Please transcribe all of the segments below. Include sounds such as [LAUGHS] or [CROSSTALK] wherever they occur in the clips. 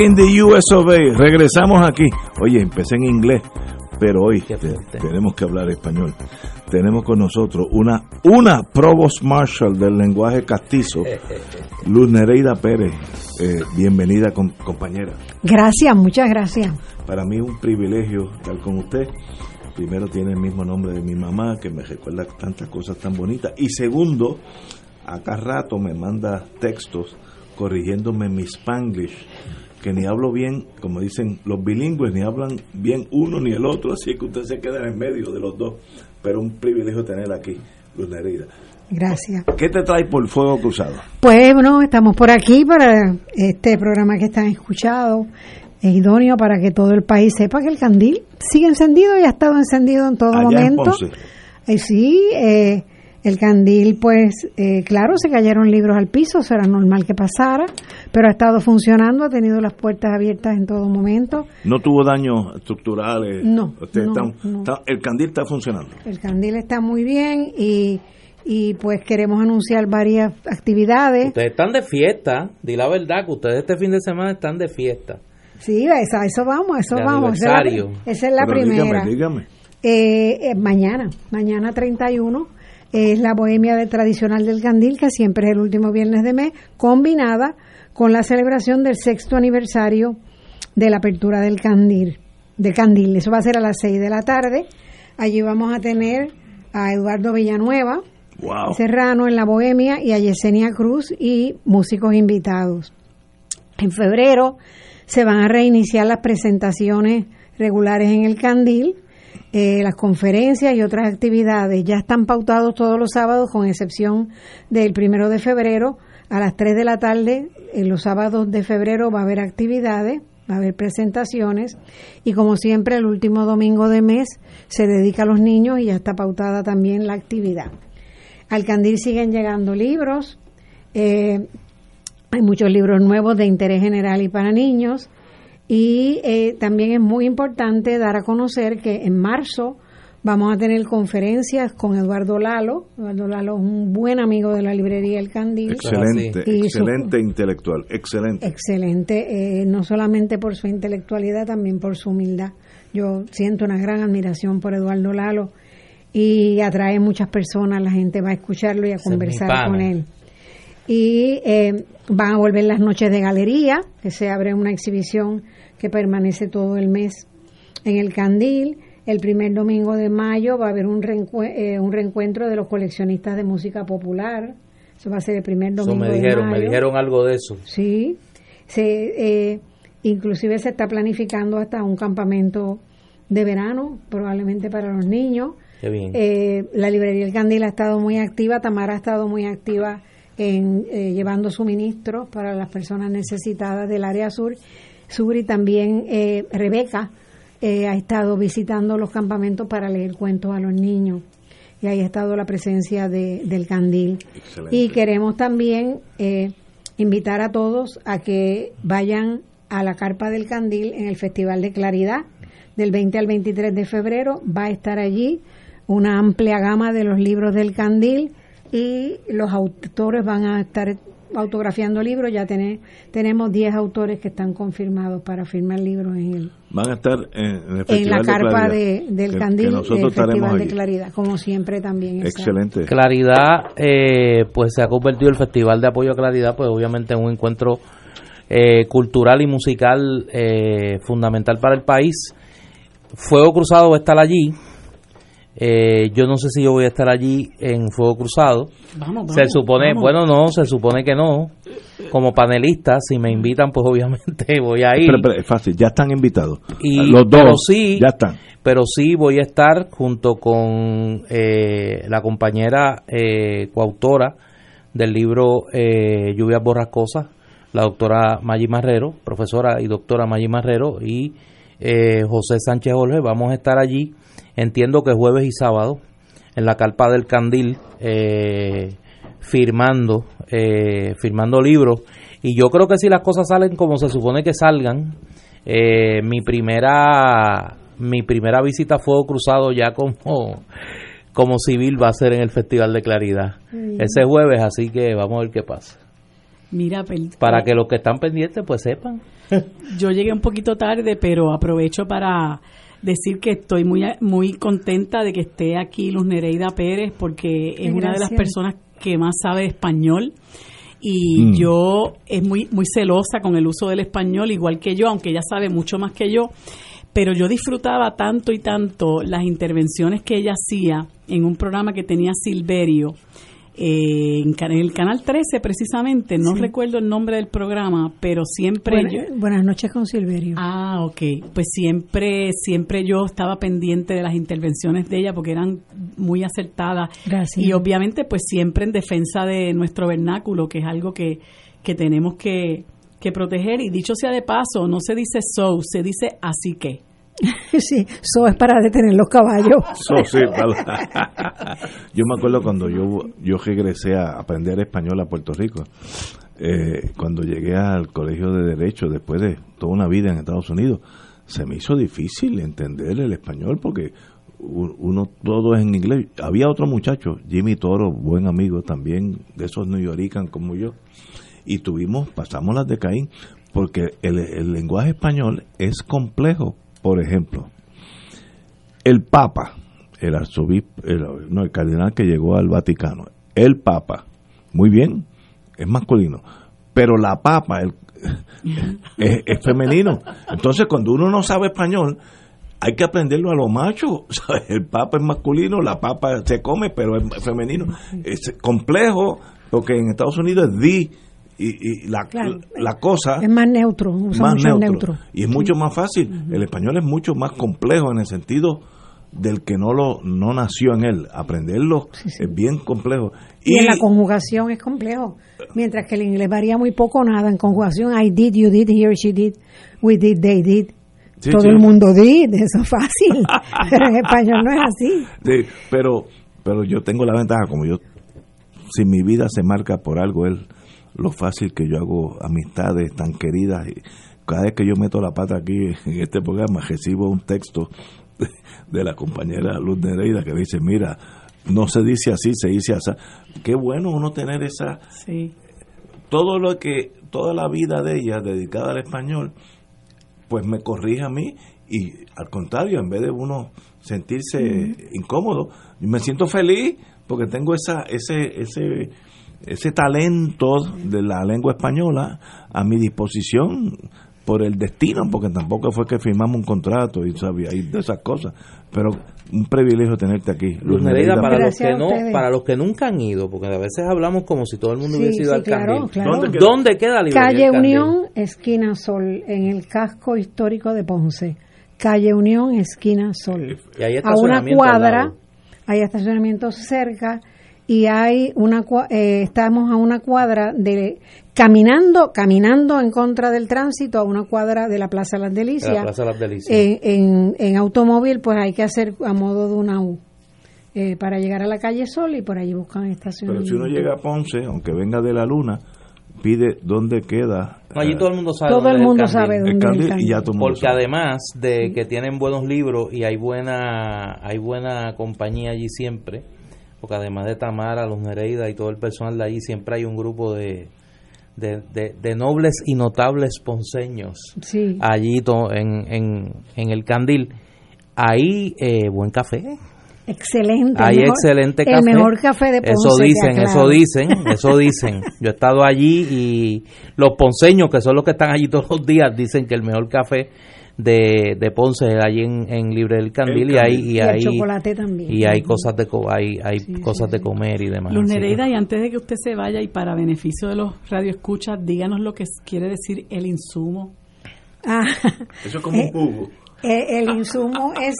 In the US of A. Regresamos aquí. Oye, empecé en inglés, pero hoy te- tenemos que hablar español. Tenemos con nosotros una, una Provost Marshal del lenguaje castizo, [LAUGHS] Luz Nereida Pérez. Eh, bienvenida, com- compañera. Gracias, muchas gracias. Para mí es un privilegio estar con usted. Primero tiene el mismo nombre de mi mamá, que me recuerda tantas cosas tan bonitas. Y segundo, acá rato me manda textos corrigiéndome mi spanglish, que ni hablo bien, como dicen los bilingües, ni hablan bien uno ni el otro, así que usted se queda en medio de los dos. Pero un privilegio tener aquí, Luz Nereida. Gracias. ¿Qué te trae por fuego cruzado? Pues bueno, estamos por aquí para este programa que están escuchando. Es idóneo para que todo el país sepa que el candil sigue encendido y ha estado encendido en todo Allá en momento. Ponce. Eh, sí, eh, el candil, pues, eh, claro, se cayeron libros al piso, eso era normal que pasara, pero ha estado funcionando, ha tenido las puertas abiertas en todo momento. ¿No tuvo daños estructurales? No, Ustedes no, están- no. está- el candil está funcionando. El candil está muy bien y, y pues queremos anunciar varias actividades. Ustedes están de fiesta, di la verdad que ustedes este fin de semana están de fiesta. Sí, a eso, vamos, a eso De vamos. Esa es la, esa es la primera. Dígame, dígame. Eh, eh, mañana, mañana 31, es la bohemia de tradicional del candil, que siempre es el último viernes de mes, combinada con la celebración del sexto aniversario de la apertura del candil. Del candil. Eso va a ser a las 6 de la tarde. Allí vamos a tener a Eduardo Villanueva, Wow. Serrano en la Bohemia y a Yesenia Cruz y músicos invitados. En febrero se van a reiniciar las presentaciones regulares en el Candil, eh, las conferencias y otras actividades. Ya están pautados todos los sábados, con excepción del primero de febrero. A las 3 de la tarde, en los sábados de febrero, va a haber actividades, va a haber presentaciones. Y como siempre, el último domingo de mes se dedica a los niños y ya está pautada también la actividad. Al Candil siguen llegando libros. eh, hay muchos libros nuevos de interés general y para niños. Y eh, también es muy importante dar a conocer que en marzo vamos a tener conferencias con Eduardo Lalo. Eduardo Lalo es un buen amigo de la librería El Candil. Excelente, Y su- excelente intelectual, excelente. Excelente, eh, no solamente por su intelectualidad, también por su humildad. Yo siento una gran admiración por Eduardo Lalo y atrae muchas personas, la gente va a escucharlo y a conversar con él. Y eh, van a volver las noches de galería, que se abre una exhibición que permanece todo el mes en el Candil. El primer domingo de mayo va a haber un, reencue- eh, un reencuentro de los coleccionistas de música popular. Eso va a ser el primer Eso domingo me de dijeron, me mayo. dijeron algo de eso. Sí, se, eh, inclusive se está planificando hasta un campamento de verano, probablemente para los niños. Qué bien. Eh, la librería El Candil ha estado muy activa, Tamara ha estado muy activa en eh, llevando suministros para las personas necesitadas del área sur, sur y también eh, Rebeca eh, ha estado visitando los campamentos para leer cuentos a los niños y ahí ha estado la presencia de, del Candil. Excelente. Y queremos también eh, invitar a todos a que vayan a la Carpa del Candil en el Festival de Claridad del 20 al 23 de febrero. Va a estar allí una amplia gama de los libros del Candil y los autores van a estar autografiando libros. Ya tené- tenemos 10 autores que están confirmados para firmar libros en el Van a estar en, en el en Festival la de carpa Claridad, de, del que- Candil que nosotros del estaremos Festival de. Claridad, como siempre también. Excelente. Claridad, eh, pues se ha convertido el Festival de Apoyo a Claridad, pues obviamente en un encuentro eh, cultural y musical eh, fundamental para el país. Fuego Cruzado va a estar allí. Eh, yo no sé si yo voy a estar allí en Fuego Cruzado. Vamos, se vamos, supone, vamos. bueno, no, se supone que no. Como panelista, si me invitan, pues obviamente [LAUGHS] voy a ir. Pero, pero es fácil, ya están invitados. Y- Los pero dos sí, ya están. pero sí voy a estar junto con eh, la compañera eh, coautora del libro eh, Lluvias Borrascosas, la doctora Maggi Marrero, profesora y doctora Maggi Marrero, y eh, José Sánchez Jorge. Vamos a estar allí, entiendo que jueves y sábado, en la Carpa del Candil, eh, firmando, eh, firmando libros. Y yo creo que si las cosas salen como se supone que salgan, eh, mi primera mi primera visita a Fuego Cruzado ya como como civil va a ser en el Festival de Claridad ese jueves, así que vamos a ver qué pasa. Mira, Para que los que están pendientes pues sepan. [LAUGHS] yo llegué un poquito tarde, pero aprovecho para decir que estoy muy muy contenta de que esté aquí Luz Nereida Pérez porque es una de las personas que más sabe español. Y Mm. yo es muy muy celosa con el uso del español igual que yo, aunque ella sabe mucho más que yo, pero yo disfrutaba tanto y tanto las intervenciones que ella hacía en un programa que tenía Silverio eh, en, el canal 13 precisamente, no Sí. recuerdo el nombre del programa, pero siempre yo- buenas noches con Silverio. Ah, ok. Pues siempre, siempre yo estaba pendiente de las intervenciones de ella porque eran muy acertadas. Gracias. Y obviamente, pues siempre en defensa de nuestro vernáculo, que es algo que, que tenemos que, que proteger. Y dicho sea de paso, no se dice so, se dice así que. [LAUGHS] sí, eso es para detener los caballos. [LAUGHS] Sí, [LAUGHS] yo me acuerdo cuando yo, yo regresé a aprender español a Puerto Rico, eh, cuando llegué al colegio de Derecho después de toda una vida en Estados Unidos, se me hizo difícil entender el español porque uno todo es en inglés. Había otro muchacho, Jimmy Toro, buen amigo también, de esos New Yorkers como yo, y tuvimos, pasamos las de Caín, porque el lenguaje español es complejo. Por ejemplo, el Papa, el arzobispo, el, no, el cardenal que llegó al Vaticano, el Papa, muy bien, es masculino, pero la Papa [LAUGHS] es, femenino. Entonces, cuando uno no sabe español, hay que aprenderlo a lo macho. [LAUGHS] ¿sabes? El Papa es masculino, la Papa se come, pero es femenino. Es complejo, porque en Estados Unidos es di, y, y la, Claro. la cosa Es más neutro, usa más neutro. neutro. Y es mucho más fácil. El español es mucho más complejo en el sentido del que no lo no nació en él. Aprenderlo es bien complejo. Y, en la conjugación es complejo. Mientras que el inglés varía muy poco o nada. En conjugación, I did, you did, he or she did, we did, they did. Sí, Todo el mundo did, eso es fácil. [LAUGHS] Pero en español no es así. Sí, pero, pero yo tengo la ventaja, como yo, si mi vida se marca por algo, es lo fácil que yo hago amistades tan queridas. Y cada vez que yo meto la pata aquí en este programa, recibo un texto de, [LAUGHS] de la compañera Luz Nereida que dice, mira, no se dice así, se dice así. Qué bueno uno tener esa, Sí. todo lo que, toda la vida de ella dedicada al español, pues me corrige a mí y al contrario, en vez de uno sentirse incómodo, me siento feliz porque tengo esa, ese, ese, ese talento de la lengua española a mi disposición por el destino, porque tampoco fue que firmamos un contrato y sabía y de esas cosas, pero un privilegio tenerte aquí. Luz Nereida, para los que no, para los que nunca han ido, porque a veces hablamos como si todo el mundo Sí, hubiese ido sí, al claro, Candil. claro. ¿Dónde queda? ¿Dónde queda la Calle? Unión, esquina Sol, en el casco histórico de Ponce. Calle Unión, esquina Sol. Y hay A una cuadra, hay estacionamientos cerca y hay una cua- eh, estamos a una cuadra de caminando caminando en contra del tránsito a una cuadra de la Plaza Las De Delicias. la Plaza de las Delicias. En, en, en automóvil, pues hay que hacer a modo de una U eh, para llegar a la calle Sol y por allí buscan Pero estacionamiento. si uno llega a Ponce, aunque venga de la luna, pide dónde queda No, allí eh, todo el mundo sabe Todo dónde el es mundo sabe el dónde es el y ya todo Porque sabe. además de que tienen buenos libros y hay buena hay buena compañía allí siempre, porque además de Tamara, los Nereida y todo el personal de allí, siempre hay un grupo de, de, de- de nobles y notables ponceños Sí. allí to- en, en, en el Candil. Ahí, eh, buen café. Excelente. Hay mejor- excelente café. El mejor café de Ponce. Eso dicen, eso dicen, eso dicen. Yo he estado allí y los ponceños, que son los que están allí todos los días, dicen que el mejor café de, de Ponce allí en, en Libre del Candil, y hay y, hay chocolate también. y hay cosas de co- hay, hay Sí, cosas sí, de comer y demás. Luz Nereida, y antes de que usted se vaya y para beneficio de los radioescuchas, díganos lo que quiere decir el insumo. Ah, [LAUGHS] Eso es como un jugo. eh, el insumo es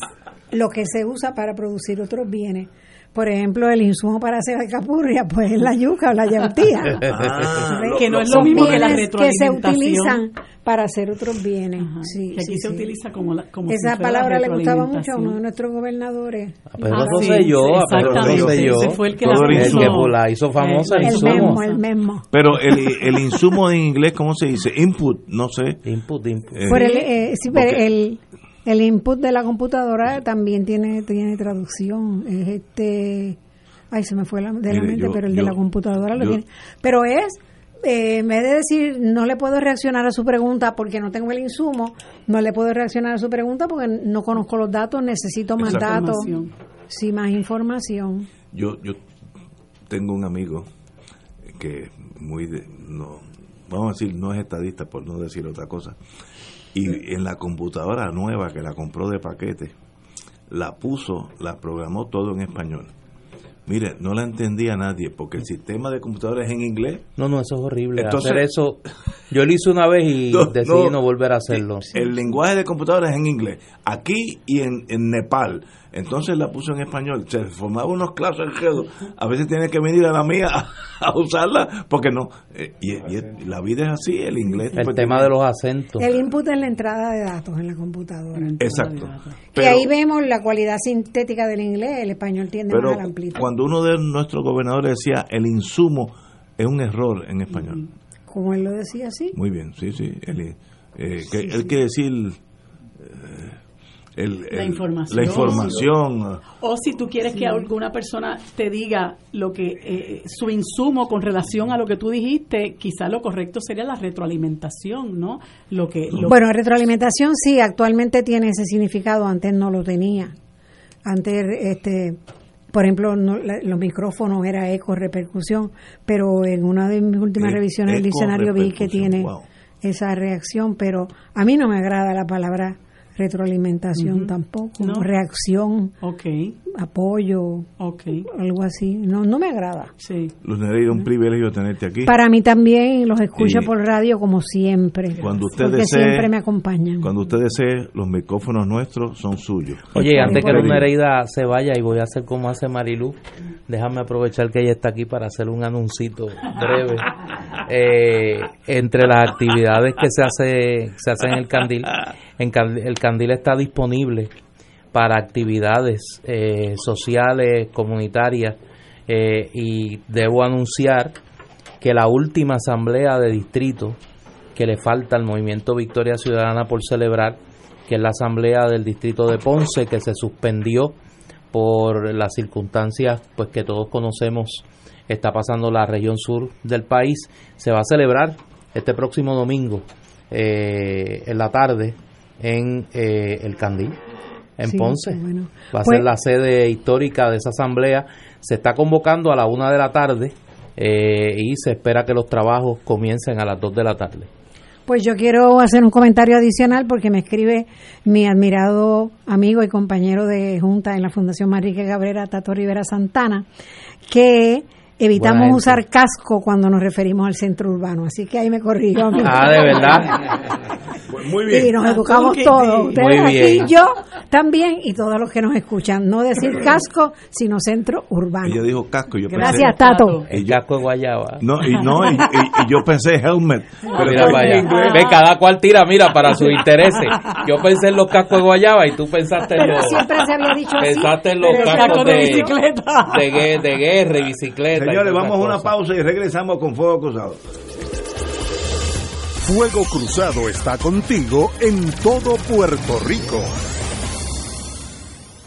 lo que se usa para producir otros bienes. Por ejemplo, el insumo para hacer alcapurria, pues es la yuca o la yautía. [LAUGHS] Ah, Que no es Son lo mismo que la bienes que se retroalimentación. utilizan para hacer otros bienes. Ajá, Sí, que aquí sí, se sí. utiliza como, la, como si Esa palabra le gustaba mucho a retroalimentación. uno de nuestros gobernadores. A Pedro Ah, sí, Rosselló, a Pedro exactamente. Rosselló, Ese fue el que la el que la hizo famosa, el insumo. mismo, el mismo. Pero el, el insumo en inglés, ¿cómo se dice? Input, no sé. Input, input. Eh, Por el, eh, sí, pero el, el input de la computadora también tiene tiene traducción. Es este. Ay, se me fue la, de la mente, yo- pero el de la computadora lo yo- tiene. Pero es. eh, en vez de decir no le puedo reaccionar a su pregunta porque no tengo el insumo, no le puedo reaccionar a su pregunta porque no conozco los datos, necesito más datos, Información. sí, más información. Yo, yo tengo un amigo que muy de, no vamos a decir no es estadista por no decir otra cosa y en la computadora nueva que la compró de paquete la puso la programó todo en español mire no la entendía nadie porque el sistema de computadora es en inglés No, no, eso es horrible. Entonces- Hacer eso, yo lo hice una vez y [LAUGHS] No, decidí no, no. volver a hacerlo. el lenguaje de computadora es en inglés aquí y en, en Nepal entonces la puso en español. Se formaba unos clases a veces tiene que venir a la mía a, a usarla porque no. Eh, y, y la vida es así el inglés. El tema tiene- de los acentos. El input es la entrada de datos en la computadora. exacto. Que pero, ahí vemos la cualidad sintética del inglés, el español tiende pero más a la amplitud. cuando uno de nuestros gobernadores decía el insumo es un error en español Como él lo decía así. muy bien sí sí. Él, eh, que, él quiere decir eh, el- La información. la información O si tú quieres que alguna persona te diga lo que eh, su insumo con relación a lo que tú dijiste, quizá lo correcto sería la retroalimentación, ¿no? Lo que lo- Bueno, retroalimentación sí, actualmente tiene ese significado, antes no lo tenía. Antes, este, por ejemplo, no- la- los micrófonos era eco, repercusión, pero en una de mis últimas E- revisiones del diccionario vi que tiene wow. esa reacción, pero a mí no me agrada la palabra retroalimentación tampoco, No. reacción, Ok, apoyo, ok, algo así, no, no me agrada. sí. Luz Nereida, un privilegio tenerte aquí Para mí también los escucho Y por radio como siempre, cuando usted porque desee siempre me acompañan. Cuando usted desee, los micrófonos nuestros son suyos. Oye, antes que Luz. Nereida se vaya y voy a hacer como hace Marilu, déjame aprovechar que ella está aquí para hacer un anuncito breve. [LAUGHS] Eh, entre las actividades que se hace se hacen en el Candil, el Candil está disponible para actividades eh, sociales, comunitarias, eh, y debo anunciar que la última asamblea de distrito que le falta al movimiento Victoria Ciudadana por celebrar, que es la asamblea del distrito de Ponce, que se suspendió por las circunstancias pues que todos conocemos está pasando la región sur del país, se va a celebrar este próximo domingo eh, en la tarde en eh, el Candil, en Sí, Ponce. bueno. Va a Pues- ser la sede histórica de esa asamblea. Se está convocando a la una de la tarde eh, y se espera que los trabajos comiencen a las dos de la tarde. Pues yo quiero hacer un comentario adicional porque me escribe mi admirado amigo y compañero de junta en la Fundación Manrique Cabrera, Tato Rivera Santana, que Buena evitamos gente. usar casco cuando nos referimos al centro urbano. Así que ahí me corrijo. Ah, de verdad. [LAUGHS] Muy Y nos educamos todos. Ustedes Muy aquí, bien. yo también y todos los que nos escuchan. No decir casco, sino centro urbano. Ella dijo casco, yo pensé. Gracias, Tato. El casco de Guayaba. No, y no, y, y- y yo pensé helmet. Pero Mira inglés. Ve, cada cual tira, mira, para sus intereses. Yo pensé en los cascos de Guayaba y tú pensaste en los, siempre se había dicho así. pensaste en los cascos casco de de, bicicleta. de guerra y bicicleta. Señores, vamos a una pausa y regresamos con Fuego Cruzado. Fuego Cruzado está contigo en todo Puerto Rico.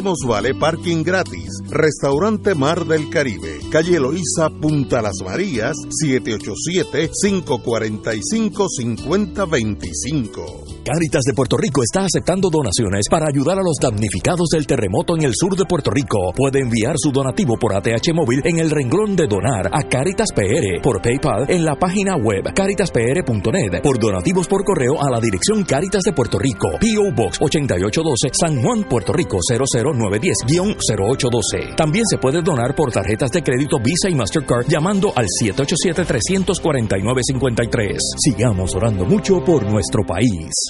Ofrecemos vale parking gratis. Restaurante Mar del Caribe, calle Eloísa, Punta Las Marías, 787-545-5025. Cáritas de Puerto Rico está aceptando donaciones para ayudar a los damnificados del terremoto en el sur de Puerto Rico. Puede enviar su donativo por ATH móvil en el renglón de donar a Caritas PR, por PayPal en la página web caritaspr.net, por donativos por correo a la dirección Caritas de Puerto Rico, PO Box 8812, San Juan, Puerto Rico 00910-0812. También se puede donar por tarjetas de crédito Visa y Mastercard llamando al 787-349-53. Sigamos orando mucho por nuestro país.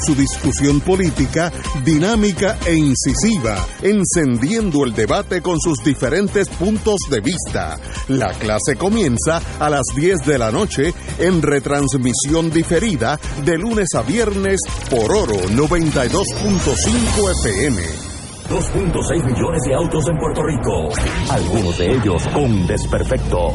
su discusión política dinámica e incisiva, encendiendo el debate con sus diferentes puntos de vista. La clase comienza a las 10 de la noche en retransmisión diferida de lunes a viernes por Oro 92.5 FM. 2.6 millones de autos en Puerto Rico, algunos de ellos con desperfectos.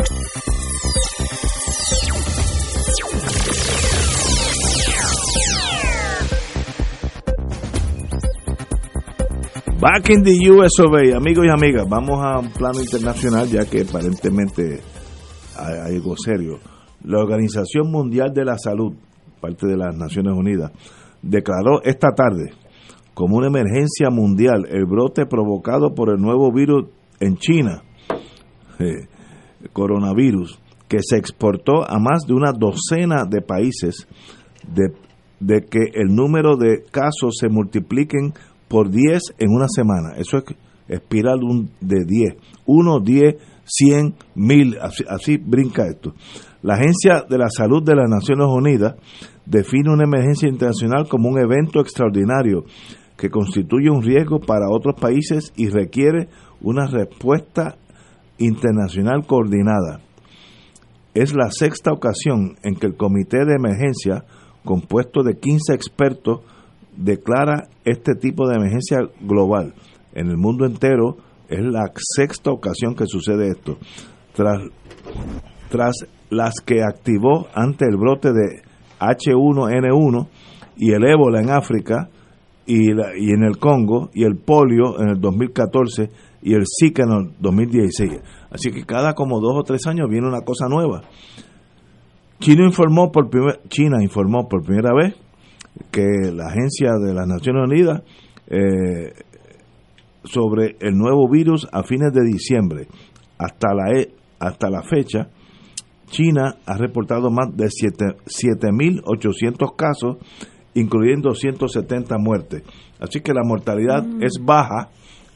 Back in the US amigos y amigas, vamos a un plano internacional ya que aparentemente hay algo serio. La Organización Mundial de la Salud, parte de las Naciones Unidas, declaró esta tarde como una emergencia mundial el brote provocado por el nuevo virus en China, eh, coronavirus, que se exportó a más de una docena de países de que el número de casos se multipliquen por 10 en una semana. Eso es espiral de 10. 1, 10, 100, 1000. Así, así brinca esto. La Agencia de la Salud de las Naciones Unidas define una emergencia internacional como un evento extraordinario que constituye un riesgo para otros países y requiere una respuesta internacional coordinada. Es la sexta ocasión en que el Comité de Emergencia, compuesto de 15 expertos, declara este tipo de emergencia global. En el mundo entero es la sexta ocasión que sucede esto. Tras, tras las que activó ante el brote de H1N1 y el ébola en África y, la, y en el Congo y el polio en el 2014 y el Zika en el 2016. Así que cada como dos o tres años viene una cosa nueva. China informó por, China informó por primera vez que la Agencia de las Naciones Unidas eh, sobre el nuevo virus a fines de diciembre. Hasta la, e, hasta la fecha, China ha reportado más de 7.800 casos, incluyendo 170 muertes. Así que la mortalidad mm. es baja,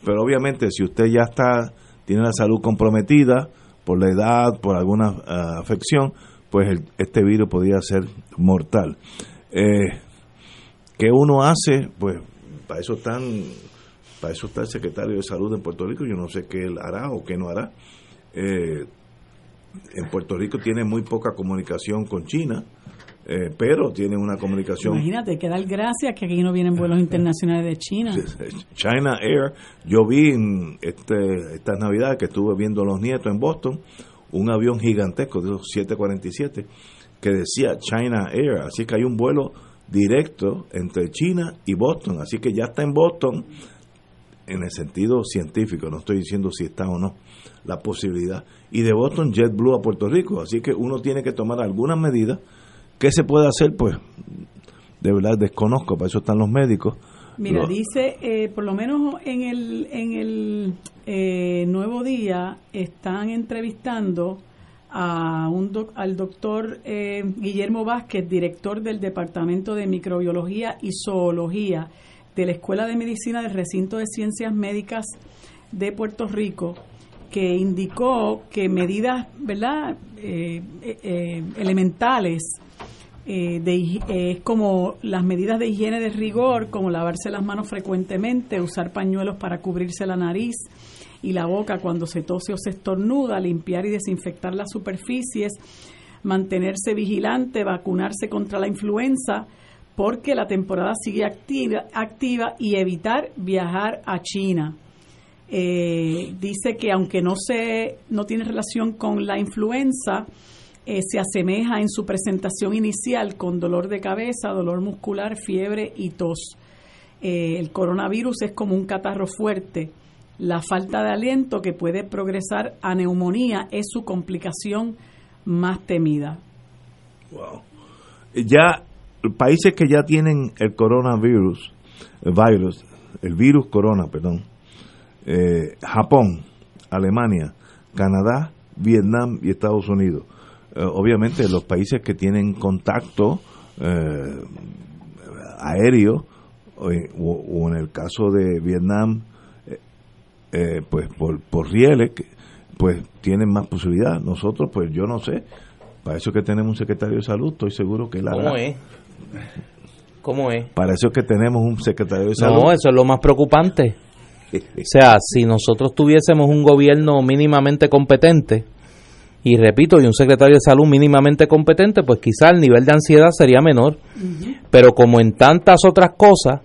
pero obviamente si usted ya está tiene la salud comprometida por la edad, por alguna uh, afección, pues el, este virus podría ser mortal. Eh, ¿Qué uno hace? Pues para eso están para eso está el secretario de salud en Puerto Rico. Yo no sé qué él hará o qué no hará. Eh, en Puerto Rico tiene muy poca comunicación con China, eh, pero tiene una comunicación. Imagínate, que dar gracias que aquí no vienen vuelos internacionales de China. [LAUGHS] China Air, yo vi en este, estas navidades que estuve viendo a los nietos en Boston, un avión gigantesco de los 747 que decía China Air, así que hay un vuelo directo entre China y Boston, así que ya está en Boston en el sentido científico, no estoy diciendo si está o no, la posibilidad. Y de Boston JetBlue a Puerto Rico, así que uno tiene que tomar algunas medidas. ¿Qué se puede hacer? Pues de verdad desconozco, para eso están los médicos. Mira, dice, eh, por lo menos en el, en el eh, Nuevo Día están entrevistando a un al doctor eh, Guillermo Vázquez, director del Departamento de Microbiología y Zoología de la Escuela de Medicina del Recinto de Ciencias Médicas de Puerto Rico, que indicó que medidas verdad eh, eh, elementales de, como las medidas de higiene de rigor, como lavarse las manos frecuentemente, usar pañuelos para cubrirse la nariz, y la boca cuando se tose o se estornuda, limpiar y desinfectar las superficies, mantenerse vigilante, vacunarse contra la influenza, porque la temporada sigue activa, activa y evitar viajar a China. Eh, dice que aunque no se no tiene relación con la influenza, eh, se asemeja en su presentación inicial con dolor de cabeza, dolor muscular, fiebre y tos. Eh, el coronavirus es como un catarro fuerte la falta de aliento que puede progresar a neumonía es su complicación más temida. Wow. Ya países que ya tienen el coronavirus, el virus, el virus corona, perdón, eh, Japón, Alemania, Canadá, Vietnam y Estados Unidos. Eh, obviamente los países que tienen contacto eh, aéreo, o, o, en el caso de Vietnam, eh, pues por, por rieles, pues tienen más posibilidad. Nosotros, pues yo no sé. Para eso que tenemos un secretario de salud, estoy seguro que la ¿Cómo es? ¿Cómo es? Para eso que tenemos un secretario de salud. No, eso es lo más preocupante. [LAUGHS] o sea, si nosotros tuviésemos un gobierno mínimamente competente, y repito, y un secretario de salud mínimamente competente, pues quizá el nivel de ansiedad sería menor. Pero como en tantas otras cosas,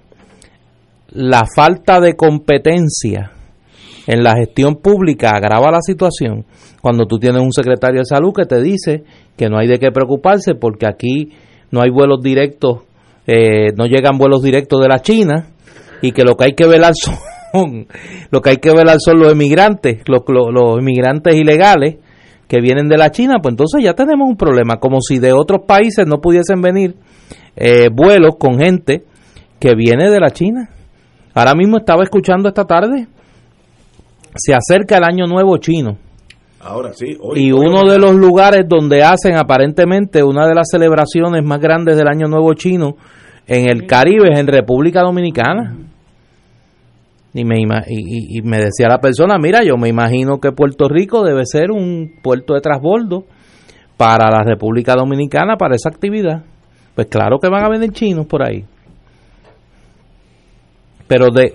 la falta de competencia en la gestión pública agrava la situación cuando tú tienes un secretario de salud que te dice que no hay de qué preocuparse porque aquí no hay vuelos directos, eh, no llegan vuelos directos de la China y que lo que hay que velar son [LAUGHS] lo que hay que velar son los emigrantes, los, los, inmigrantes ilegales que vienen de la China, pues entonces ya tenemos un problema, como si de otros países no pudiesen venir eh, vuelos con gente que viene de la China. Ahora mismo estaba escuchando esta tarde se acerca el año nuevo chino. Ahora sí. y uno de los lugares donde hacen aparentemente una de las celebraciones más grandes del año nuevo chino en el Caribe es en República Dominicana. Y me, y, me decía la persona, mira, yo me imagino que Puerto Rico debe ser un puerto de transbordo para la República Dominicana para esa actividad. Pues claro que van a venir chinos por ahí. Pero de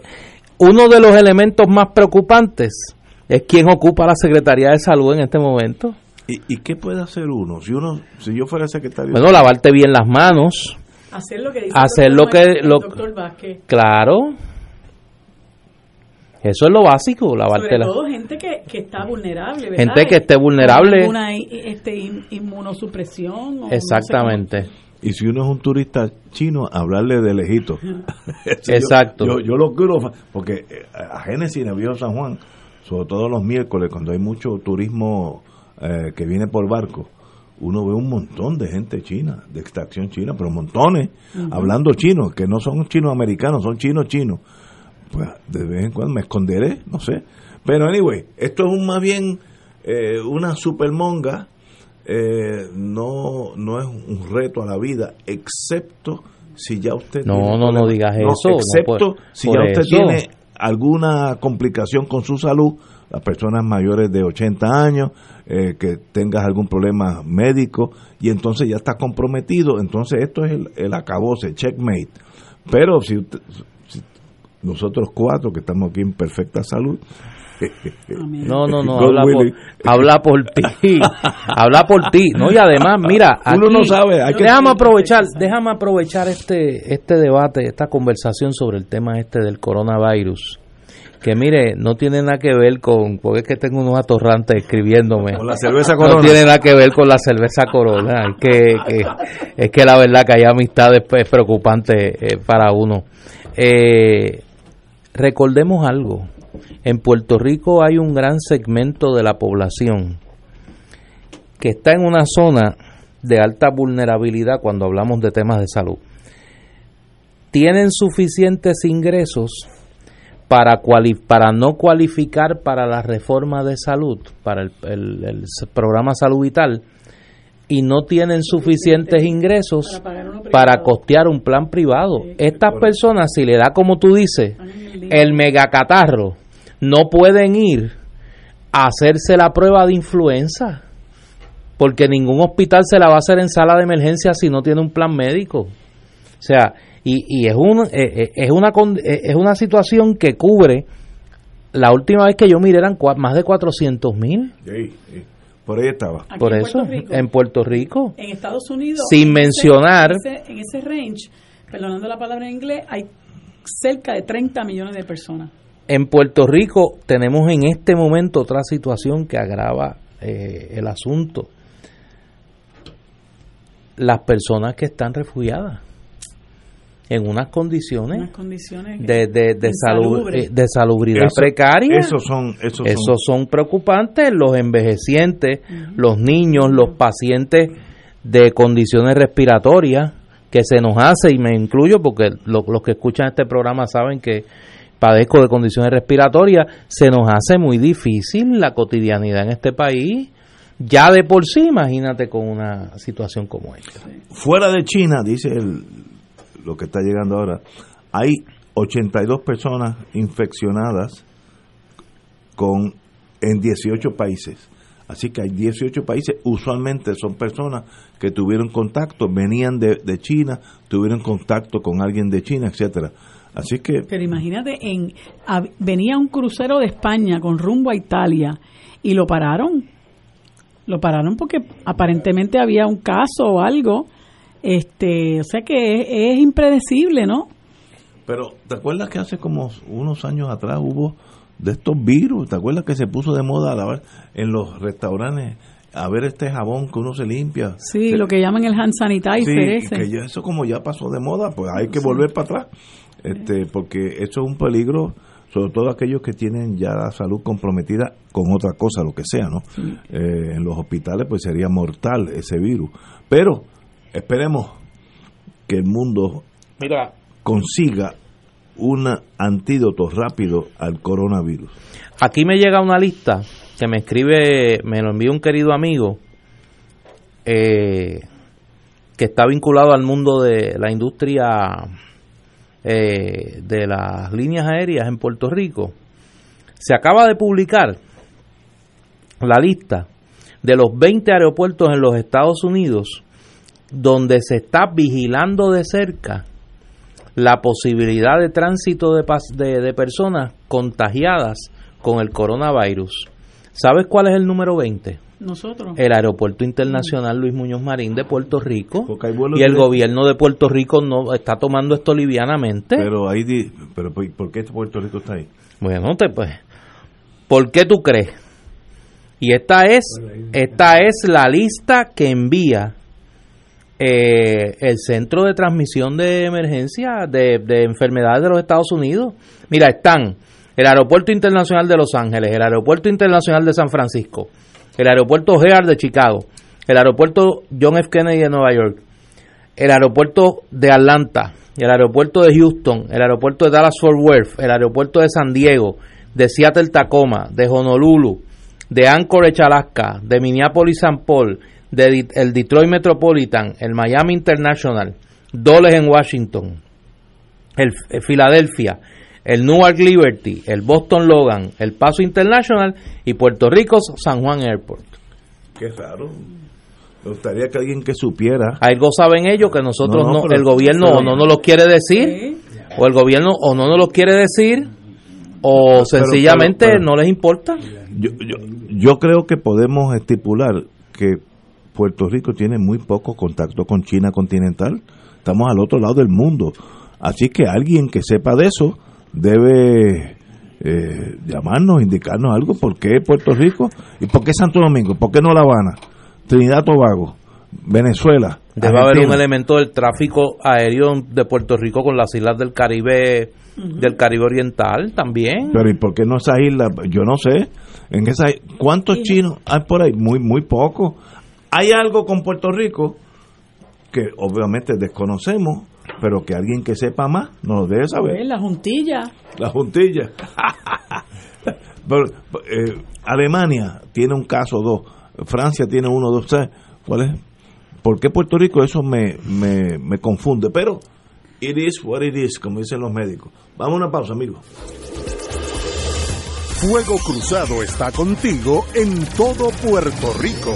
uno de los elementos más preocupantes es quién ocupa la Secretaría de Salud en este momento. ¿Y, qué puede hacer uno? Si uno si yo fuera secretario Bueno, lavarte bien las manos. Hacer lo que dice hacer lo que el doctor Vázquez. Claro. Eso es lo básico, lavarte Sobre todo gente que, que está vulnerable, ¿verdad? Gente que esté vulnerable. Una este, inmunosupresión. Exactamente. Y si uno es un turista chino, hablarle de lejito. [LAUGHS] Exacto. Yo, lo quiero, porque eh, a Génesis en el Viejo San Juan, sobre todo los miércoles, cuando hay mucho turismo eh, que viene por barco, uno ve un montón de gente china, de extracción china, pero montones, hablando chino, que no son chinos americanos, son chinos chinos. Pues de vez en cuando me esconderé, no sé. Pero anyway, esto es un, más bien eh, una supermonga eh, no, no es un reto a la vida, excepto si ya usted... No, no, no digas eso. Excepto si ya usted tiene alguna complicación con su salud, las personas mayores de 80 años, eh, que tengas algún problema médico y entonces ya está comprometido, entonces esto es el, el acabose, checkmate. Pero si, usted, si nosotros cuatro que estamos aquí en perfecta salud, no, no, no, habla por, habla por, ti. [LAUGHS] habla por ti. No, y además, mira, uno no sabe. déjame aprovechar, déjame aprovechar este, este debate, esta conversación sobre el tema este del coronavirus, que mire, no tiene nada que ver con, porque es que tengo unos atorrantes escribiéndome. Con la cerveza corona. No tiene nada que ver con la cerveza corona. Es que, que- es que la verdad que hay amistades pues, preocupantes eh, para uno. Eh, recordemos algo. En Puerto Rico hay un gran segmento de la población que está en una zona de alta vulnerabilidad cuando hablamos de temas de salud. Tienen suficientes ingresos para, cuali- para no cualificar para la reforma de salud, para el, el- el s- programa Salud Vital, y no tienen suficientes ingresos Para para costear un plan privado. Estas personas, si le da como tú dices, el megacatarro, no pueden ir a hacerse la prueba de influenza, porque ningún hospital se la va a hacer en sala de emergencia si no tiene un plan médico. O sea, y, y es, un, eh, eh, es, una, con- eh, es una situación que cubre, la última vez que yo miré eran más de 400 mil, Sí, sí. Por ahí estaba. Aquí por en eso, Puerto en Puerto Rico. En Estados Unidos. Sin en mencionar- ese- en, ese, en ese range, perdonando la palabra en inglés, hay cerca de 30 millones de personas. En Puerto Rico tenemos en este momento otra situación que agrava eh, el asunto. Las personas que están refugiadas en unas condiciones Unas condiciones de, de, de, eh, de salubridad Eso- precaria. Esos son, esos son- Esos son preocupantes, los envejecientes, los niños, los pacientes de condiciones respiratorias, que se nos hace, y me incluyo porque lo- los que escuchan este programa saben que padezco de condiciones respiratorias, se nos hace muy difícil la cotidianidad en este país. Ya de por sí, imagínate con una situación como esta. Fuera de China, dice el, lo que está llegando ahora, hay 82 personas infeccionadas con en 18 países. Así que hay 18 países, usualmente son personas que tuvieron contacto, venían de, de China, tuvieron contacto con alguien de China, etcétera. Así que Pero imagínate, en venía un crucero de España con rumbo a Italia y lo pararon. Lo pararon porque aparentemente había un caso o algo. Este, o sea que es, es impredecible, ¿no? Pero, ¿te acuerdas que hace como unos años atrás hubo de estos virus? ¿Te acuerdas que se puso de moda a lavar en los restaurantes a ver este jabón que uno se limpia? Sí, lo que llaman el hand sanitizer Sí, ese. que ya eso como ya pasó de moda, pues hay que volver para atrás. Este, porque eso es un peligro, sobre todo aquellos que tienen ya la salud comprometida con otra cosa, lo que sea, ¿no? Eh, en los hospitales pues sería mortal ese virus. Pero esperemos que el mundo Mira, consiga un antídoto rápido al coronavirus. Aquí me llega una lista que me escribe, me lo envió un querido amigo eh, que está vinculado al mundo de la industria eh, de las líneas aéreas en Puerto Rico. Se acaba de publicar la lista de los 20 aeropuertos en los Estados Unidos donde se está vigilando de cerca la posibilidad de tránsito de, de, de personas contagiadas con el coronavirus. ¿Sabes cuál es el número 20? Nosotros. El Aeropuerto Internacional Luis Muñoz Marín de Puerto Rico. Y el gobierno de Puerto Rico no está tomando esto livianamente. Pero ahí, di- pero ¿por por qué Puerto Rico está ahí? Bueno, te pues, ¿por qué tú crees? Y esta es, esta es la lista que envía eh, el Centro de Transmisión de Emergencia de, de Enfermedades de los Estados Unidos. Mira, están el Aeropuerto Internacional de Los Ángeles, el Aeropuerto Internacional de San Francisco, el Aeropuerto O'Hare de Chicago, el Aeropuerto John F. Kennedy de Nueva York, el Aeropuerto de Atlanta, el Aeropuerto de Houston, el Aeropuerto de Dallas Fort Worth, el Aeropuerto de San Diego, de Seattle Tacoma, de Honolulu, de Anchorage Alaska, de Minneapolis St. Paul, de el Detroit Metropolitan, el Miami International, Dulles en Washington, el Filadelfia, el Newark Liberty, el Boston Logan, el Paso International y Puerto Rico San Juan Airport. Qué raro. Me gustaría que alguien que supiera. Algo saben ellos que nosotros No, no, no, pero- el gobierno o no nos lo quiere decir, Sí. o el gobierno o no nos lo quiere decir, o Pero- sencillamente pero- pero- no les importa. Yo, yo, yo creo que podemos estipular que Puerto Rico tiene muy poco contacto con China continental. Estamos al otro lado del mundo. Así que alguien que sepa de eso debe eh, llamarnos, indicarnos algo, por qué Puerto Rico y por qué Santo Domingo, por qué no La Habana, Trinidad Tobago, Venezuela. Debe haber un elemento del tráfico aéreo de Puerto Rico con las islas del Caribe del Caribe Oriental también. Pero ¿y por qué no esas islas? Yo no sé. En esa, ¿Cuántos chinos hay por ahí? Muy, muy poco. Hay algo con Puerto Rico que obviamente desconocemos, pero que alguien que sepa más nos lo debe saber. La juntilla. La juntilla. [LAUGHS] Eh, Alemania tiene un caso, dos. Francia tiene uno, dos. ¿sabes? ¿Cuál es? ¿Por qué Puerto Rico? Eso me, me, me confunde. Pero it is what it is, como dicen los médicos. Vamos a una pausa, amigos. Fuego Cruzado está contigo en todo Puerto Rico.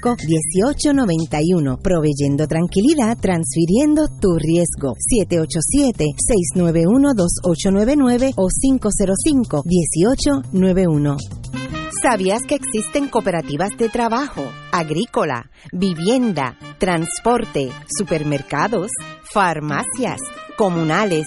1891, proveyendo tranquilidad, transfiriendo tu riesgo. 787-691-2899 o 505-1891. ¿Sabías que existen cooperativas de trabajo, agrícola, vivienda, transporte, supermercados, farmacias, comunales,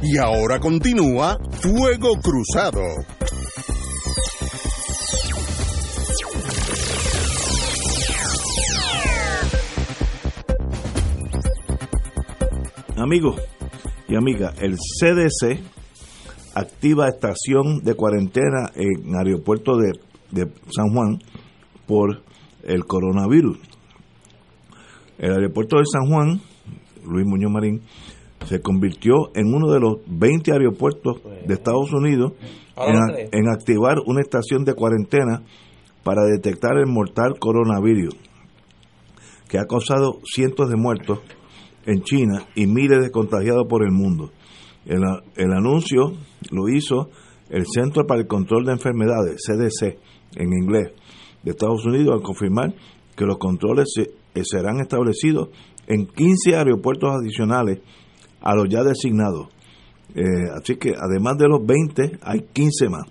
Y ahora continúa Fuego Cruzado. Amigos y amigas, el CDC activa estación de cuarentena en aeropuerto de, de San Juan por el coronavirus. El aeropuerto de San Juan, Luis Muñoz Marín, se convirtió en uno de los 20 aeropuertos de Estados Unidos en, en activar una estación de cuarentena para detectar el mortal coronavirus, que ha causado cientos de muertos en China y miles de contagiados por el mundo. El, el, anuncio lo hizo el Centro para el Control de Enfermedades, CDC, en inglés, de Estados Unidos, al confirmar que los controles se, serán establecidos en 15 aeropuertos adicionales a los ya designados. Eh, así que además de los 20, hay 15 más.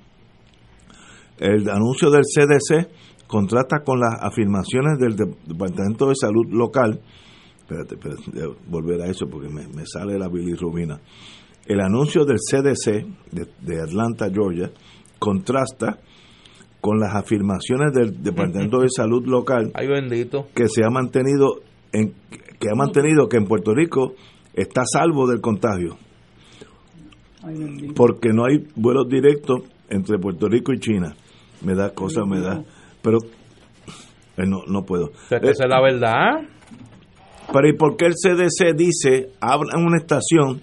El anuncio del CDC contrasta con las afirmaciones del Departamento de Salud local. Espérate, espérate volver a eso porque me, me sale la bilirrubina. El anuncio del CDC de, de, Atlanta, Georgia, contrasta con las afirmaciones del Departamento de Salud local [LAUGHS] Ay, bendito. que se ha mantenido en que ha mantenido que en Puerto Rico está salvo del contagio. Porque no hay vuelos directos entre Puerto Rico y China. Me da cosa, me da. Pero eh, no, no puedo. Esa es la verdad. Pero ¿y por qué el CDC dice, abran una estación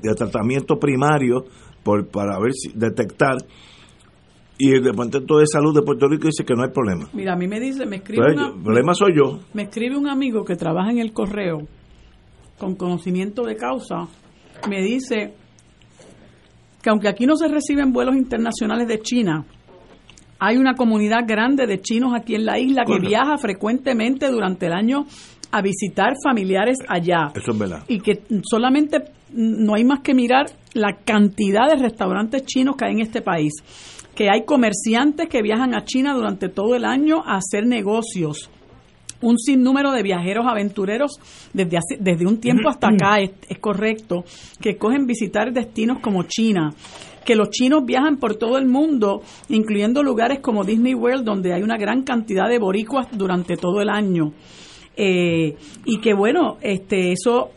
de tratamiento primario por, para ver si detectar Y el Departamento de Salud de Puerto Rico dice que no hay problema. Mira, a mí me dice, me escribe, una- el problema soy yo. me escribe un amigo que trabaja en el correo con conocimiento de causa, me dice que aunque aquí no se reciben vuelos internacionales de China, hay una comunidad grande de chinos aquí en la isla que viaja frecuentemente durante el año a visitar familiares allá. Eso es verdad. Y que solamente no hay más que mirar la cantidad de restaurantes chinos que hay en este país. Que hay comerciantes que viajan a China durante todo el año a hacer negocios un sinnúmero de viajeros aventureros desde hace, desde un tiempo hasta acá, es, es correcto, que cogen visitar destinos como China, que los chinos viajan por todo el mundo, incluyendo lugares como Disney World, donde hay una gran cantidad de boricuas durante todo el año. Eh, y que bueno, este eso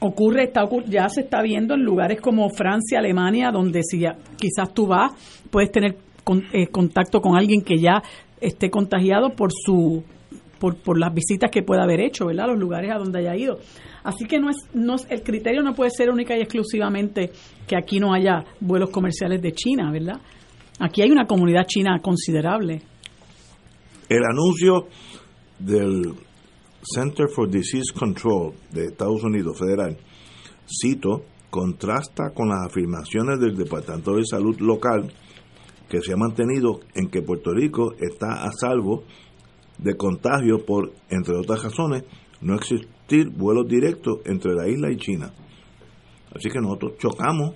ocurre, está, ya se está viendo en lugares como Francia, Alemania, donde si ya- quizás tú vas, puedes tener con- eh, contacto con alguien que ya esté contagiado por su por, por las visitas que pueda haber hecho, ¿verdad? Los lugares a donde haya ido. Así que no es, no es- el criterio no puede ser única y exclusivamente que aquí no haya vuelos comerciales de China, ¿verdad? Aquí hay una comunidad china considerable. El anuncio del Center for Disease Control de Estados Unidos federal, cito, contrasta con las afirmaciones del Departamento de Salud local que se ha mantenido en que Puerto Rico está a salvo de contagio por, entre otras razones, no existir vuelos directos entre la isla y China. Así que nosotros chocamos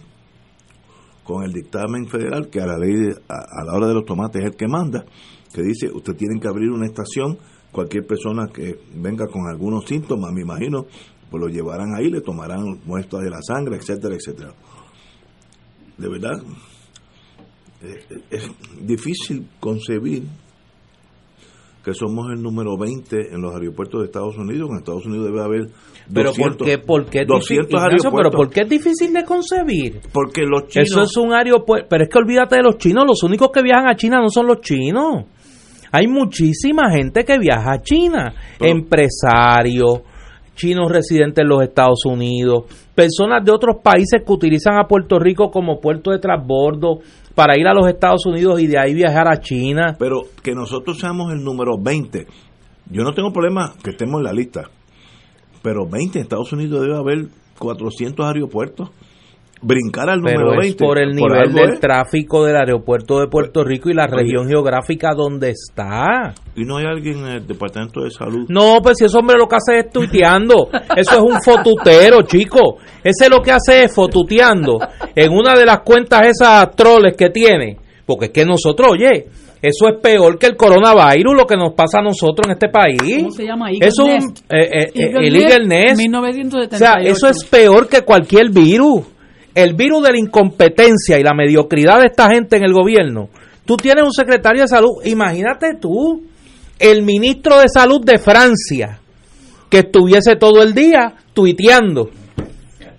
con el dictamen federal que a la ley de- a, la hora de los tomates es el que manda, que dice usted tiene que abrir una estación, cualquier persona que venga con algunos síntomas, me imagino, pues lo llevarán ahí, le tomarán muestras de la sangre, etcétera, etcétera. De verdad, eh, es difícil concebir que somos el número 20 en los aeropuertos de Estados Unidos. En Estados Unidos debe haber 200, Pero ¿por qué, por qué es 200 difícil, Ignacio, pero aeropuertos. ¿por qué es difícil de concebir? Porque los chinos... Eso es un aeropuerto, pero es que olvídate de los chinos, los únicos que viajan a China no son los chinos. Hay muchísima gente que viaja a China, Pero- empresarios, chinos residentes en los Estados Unidos, personas de otros países que utilizan a Puerto Rico como puerto de transbordo para ir a los Estados Unidos y de ahí viajar a China. Pero que nosotros seamos el número 20. Yo no tengo problema que estemos en la lista. Pero 20 en Estados Unidos debe haber 400 aeropuertos. Brincar al número Pero es 20. por el nivel del es. tráfico del aeropuerto de Puerto Rico y la región geográfica donde está. Y no hay alguien en el Departamento de Salud. No, pues si ese hombre lo que hace es tuiteando. Eso es un fotutero, chico. Ese lo que hace es fotuteando en una de las cuentas esas troles que tiene. Porque es que nosotros, oye, eso es peor que el coronavirus, lo que nos pasa a nosotros en este país. ¿Cómo se llama? Eagle Eso es un, Nest. eh, eh, eh, Eagle el Nest, Eagle Nest. 1978. O sea, eso es peor que cualquier virus. El virus de la incompetencia y la mediocridad de esta gente en el gobierno. Tú tienes un secretario de salud, imagínate tú, el ministro de salud de Francia, que estuviese todo el día tuiteando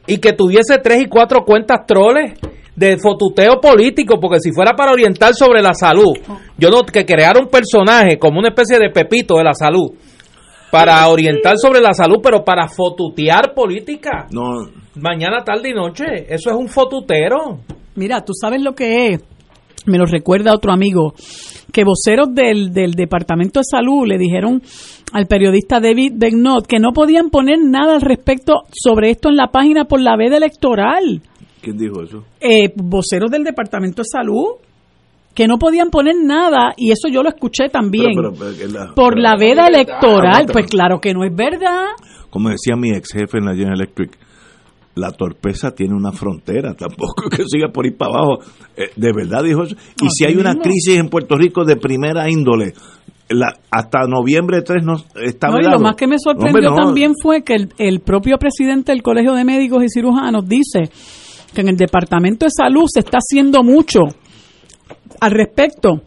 y que tuviese tres y cuatro cuentas troles de fotuteo político, porque si fuera para orientar sobre la salud, yo no que creara un personaje como una especie de pepito de la salud para orientar sobre la salud, pero para fotutear política. No, Mañana, tarde y noche. Eso es un fotutero. Mira, tú sabes lo que es. Me lo recuerda otro amigo, que voceros del, del Departamento de Salud le dijeron al periodista David Begnot que no podían poner nada al respecto sobre esto en la página por la veda electoral. ¿quién dijo eso? Eh, voceros del Departamento de Salud que no podían poner nada y eso yo lo escuché también Pero- pero- pero que la- por la veda electoral. Pues claro que no es verdad. Como decía mi ex jefe en la General Electric, la torpeza tiene una frontera, tampoco [LAUGHS] que siga por ir para abajo. Eh, de verdad dijo eso. Y si hay una mismo. crisis en Puerto Rico de primera índole, la, hasta noviembre 3 no está No, y lo más que me sorprendió no. también fue que el, el propio presidente del Colegio de Médicos y Cirujanos dice que en el Departamento de Salud se está haciendo mucho al respecto,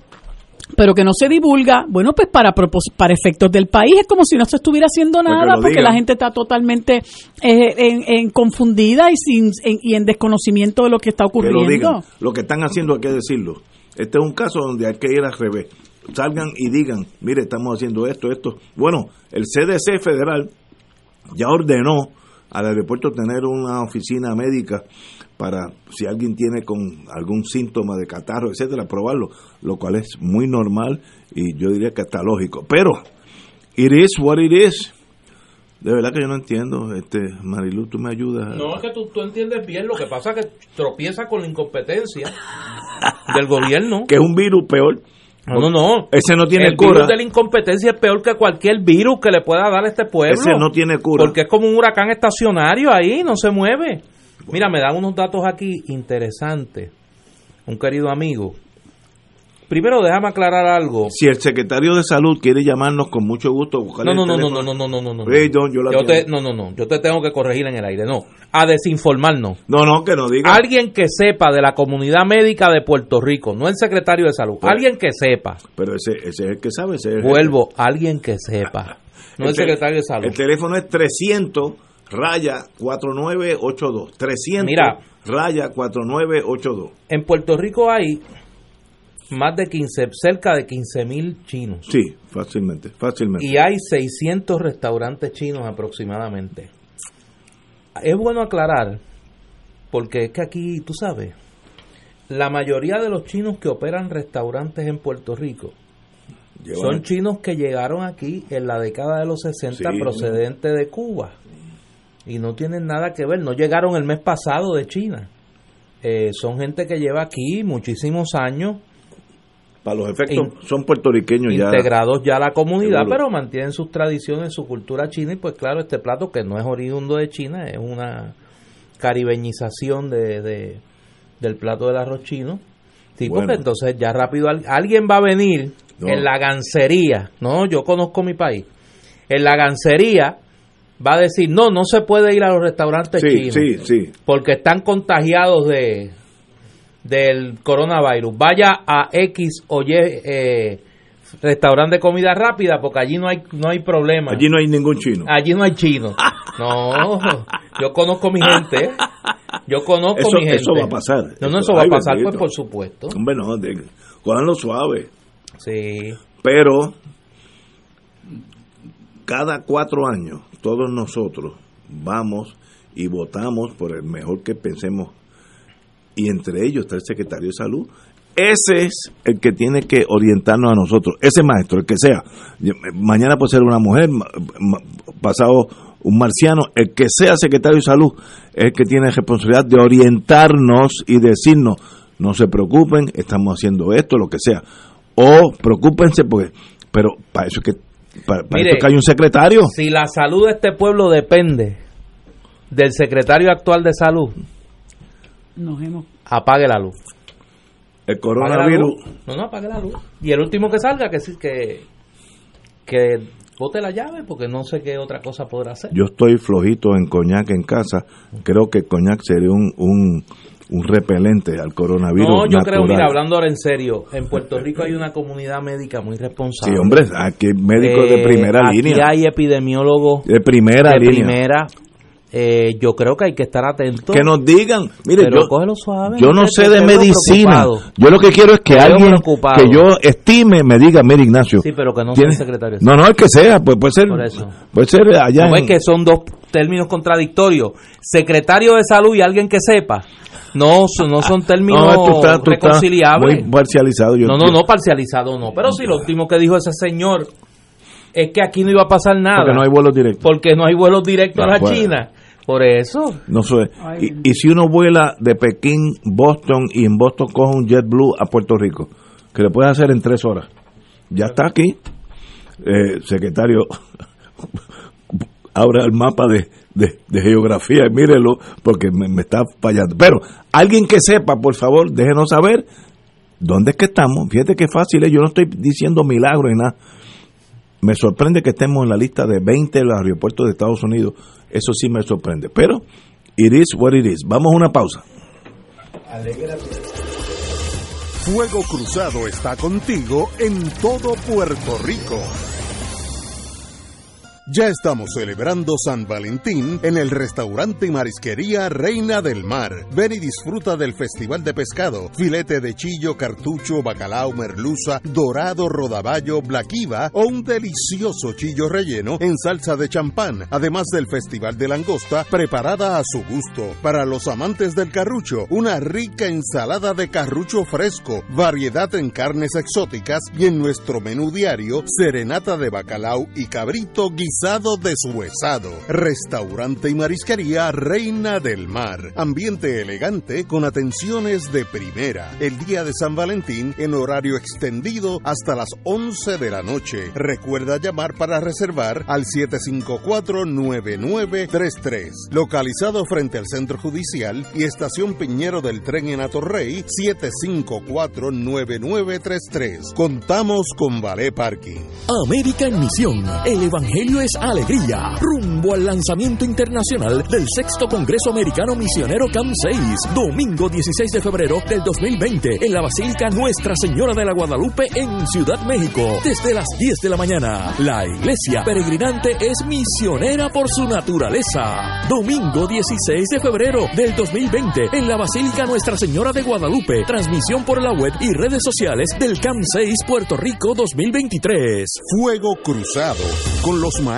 pero que no se divulga. Bueno, pues para para efectos del país es como si no se estuviera haciendo Pues nada lo porque la gente está totalmente eh, en, en confundida y sin en- y en desconocimiento de lo que está que lo ocurriendo. digan. Lo que están haciendo hay que decirlo. Este es un caso donde hay que ir al revés. Salgan y digan, mire, estamos haciendo esto, esto. Bueno, el CDC federal ya ordenó al aeropuerto tener una oficina médica para si alguien tiene con algún síntoma de catarro, etcétera, probarlo, lo cual es muy normal y yo diría que está lógico. Pero, it is what it is. De verdad que yo no entiendo, este Marilu, tú me ayudas. No, es que tú, tú entiendes bien, lo que pasa es que tropieza con la incompetencia [LAUGHS] del gobierno. Que es un virus peor. No, no, no. Ese no tiene el cura. virus de la incompetencia es peor que cualquier virus que le pueda dar a este pueblo. Ese no tiene cura. Porque es como un huracán estacionario ahí, no se mueve. Mira, me dan unos datos aquí interesantes. Un querido amigo. Primero, déjame aclarar algo. Si el secretario de salud quiere llamarnos con mucho gusto, buscarle No, no, el no, no, no, no, no, no, no. Hey, don, yo la Yo te, no, no, no. Yo te tengo que corregir en el aire. No. A desinformarnos. No, no, que no diga. Alguien que sepa de la comunidad médica de Puerto Rico, no el secretario de salud. Pues- Alguien que sepa. Pero ese, ese es el que sabe. Ese es el Vuelvo, alguien que sepa. [LAUGHS] No el tel- secretario de salud. El teléfono es 300 raya 4982. 300 Mira. raya 4982. En Puerto Rico hay más de 15, cerca de 15 mil chinos. Sí, fácilmente, fácilmente. Y hay 600 restaurantes chinos aproximadamente. Es bueno aclarar, porque es que aquí, tú sabes, la mayoría de los chinos que operan restaurantes en Puerto Rico Llevan- son chinos que llegaron aquí en la década de los 60 Sí. procedente de Cuba. Y no tienen nada que ver, no llegaron el mes pasado de China. Eh, son gente que lleva aquí muchísimos años para los efectos son puertorriqueños ya. integrados ya a la comunidad, Seguro. pero mantienen sus tradiciones, su cultura china y pues claro, este plato que no es oriundo de China, es una caribeñización de, de- del plato del arroz chino. Sí, Bueno. entonces ya rápido al- alguien va a venir No. en la gancería, no, yo conozco mi país, en la gancería va a decir, no, no se puede ir a los restaurantes Sí, chinos sí, sí. porque están contagiados de del coronavirus. Vaya a X o Y eh, restaurante de comida rápida porque allí no hay no hay problema. Allí no hay ningún chino. Allí no hay chino. [LAUGHS] No, yo conozco mi gente. Yo conozco Eso- mi gente. eso va a pasar. No, no, Eso- eso va a pasar, bendito. pues por supuesto. Hombre, no, cójanlo suave. Sí. Pero cada cuatro años todos nosotros vamos y votamos por el mejor que pensemos y entre ellos está el secretario de salud. Ese es el que tiene que orientarnos a nosotros, ese maestro, el que sea. Mañana puede ser una mujer, pasado un marciano, el que sea secretario de salud es el que tiene responsabilidad de orientarnos y decirnos, no se preocupen, estamos haciendo esto, lo que sea. O preocúpense, porque, pero para eso es que, para, para Mire, eso es que hay un secretario. Si la salud de este pueblo depende del secretario actual de salud, Nos hemos apague la luz. El coronavirus. No, no, apague la luz. Y el último que salga, que sí, que, que bote la llave, porque no sé qué otra cosa podrá hacer. yo estoy flojito en coñac en casa, creo que coñac sería un, un, un repelente al coronavirus. No, yo creo, mira, hablando ahora en serio, en Puerto Rico hay una comunidad médica muy responsable. Sí, hombre, aquí hay médicos de Eh, primera aquí línea. hay epidemiólogos De primera de línea. primera. Eh, yo creo que hay que estar atentos. Que nos digan, mire, Pero yo, cógelo suave, yo no sé de medicina. preocupado. Yo lo que quiero es que veo alguien preocupado. que yo estime me diga, mire Ignacio. Sí, pero que no sea ¿tiene- el secretario. No, no, el que sea, pues puede ser. Puede ser allá ¿No en- que son dos términos contradictorios? Secretario de salud y alguien que sepa. No, son- no son términos No, tú estás- tú reconciliables. muy parcializado. Yo no, no, no, parcializado no. Pero si lo último que dijo ese señor es que aquí no iba a pasar nada. Porque no hay vuelos directos. Porque no hay vuelos directos a la. China. Por eso. No sé. Y, y si uno vuela de Pekín, Boston y en Boston coge un JetBlue a Puerto Rico, que lo puede hacer en tres horas. Ya está aquí. Eh, secretario, [LAUGHS] abra el mapa de, de- de geografía y mírelo porque me, me está fallando. Pero alguien que sepa, por favor, déjenos saber dónde es que estamos. Fíjate qué fácil es. Yo no estoy diciendo milagros y nada. Me sorprende que estemos en la lista de 20 de los aeropuertos de Estados Unidos. Eso sí me sorprende. Pero, it is what it is. Vamos a una pausa. Fuego Cruzado está contigo en todo Puerto Rico. Ya estamos celebrando San Valentín en el restaurante y marisquería Reina del Mar. Ven y disfruta del festival de pescado, filete de chillo, cartucho, bacalao, merluza, dorado, rodaballo, blaquiva o un delicioso chillo relleno en salsa de champán, además del festival de langosta preparada a su gusto. Para los amantes del carrucho, una rica ensalada de carrucho fresco, variedad en carnes exóticas y en nuestro menú diario, serenata de bacalao y cabrito guisado guisado deshuesado. Restaurante y marisquería Reina del Mar. Ambiente elegante con atenciones de primera. El día de San Valentín en horario extendido hasta las 11 de la noche. Recuerda llamar para reservar al 754-9933. Localizado frente al Centro Judicial y Estación Piñero del Tren en Atorrey, 754-9933. Contamos con Ballet Parking. América en Misión. El Evangelio es alegría. Rumbo al lanzamiento internacional del sexto Congreso Americano Misionero CAM 6. Domingo 16 de febrero del 2020 en la Basílica Nuestra Señora de la Guadalupe en Ciudad México. Desde las 10 de la mañana. La iglesia peregrinante es misionera por su naturaleza. Domingo 16 de febrero del 2020 en la Basílica Nuestra Señora de Guadalupe. Transmisión por la web y redes sociales del CAM 6 Puerto Rico 2023. Fuego Cruzado con los maestros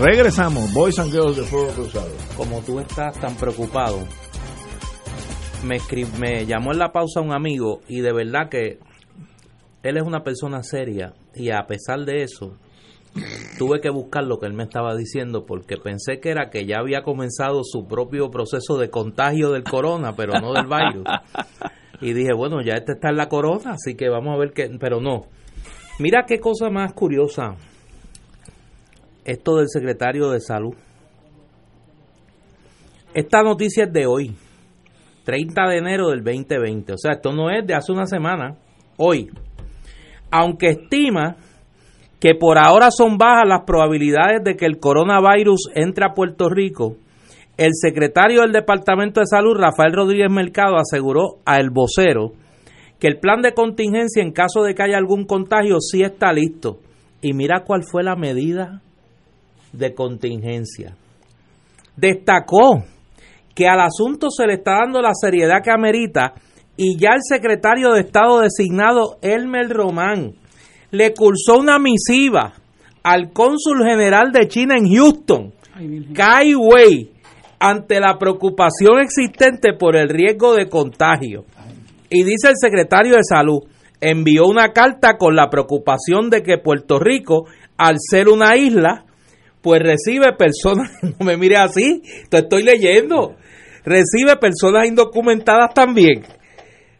Regresamos, Boys and Girls de Fuego Cruzado. Como tú estás tan preocupado, me, me llamó en la pausa un amigo y de verdad que él es una persona seria y a pesar de eso, tuve que buscar lo que él me estaba diciendo porque pensé que era que ya había comenzado su propio proceso de contagio del corona, pero no del virus. Y dije, bueno, ya este está en la corona, así que vamos a ver qué, pero no. Mira qué cosa más curiosa. Esto del secretario de salud. Esta noticia es de hoy, 30 de enero del 2020. O sea, esto no es de hace una semana, hoy. Aunque estima que por ahora son bajas las probabilidades de que el coronavirus entre a Puerto Rico, el secretario del Departamento de Salud, Rafael Rodríguez Mercado, aseguró a El Vocero que el plan de contingencia en caso de que haya algún contagio sí está listo. Y mira cuál fue la medida de contingencia. Destacó que al asunto se le está dando la seriedad que amerita y ya el secretario de Estado designado, Elmer Román, le cursó una misiva al cónsul general de China en Houston, Kai Wei, ante la preocupación existente por el riesgo de contagio. Y dice el secretario de Salud, envió una carta con la preocupación de que Puerto Rico, al ser una isla, pues recibe personas, [LAUGHS] no me mire así, te estoy leyendo, recibe personas indocumentadas también.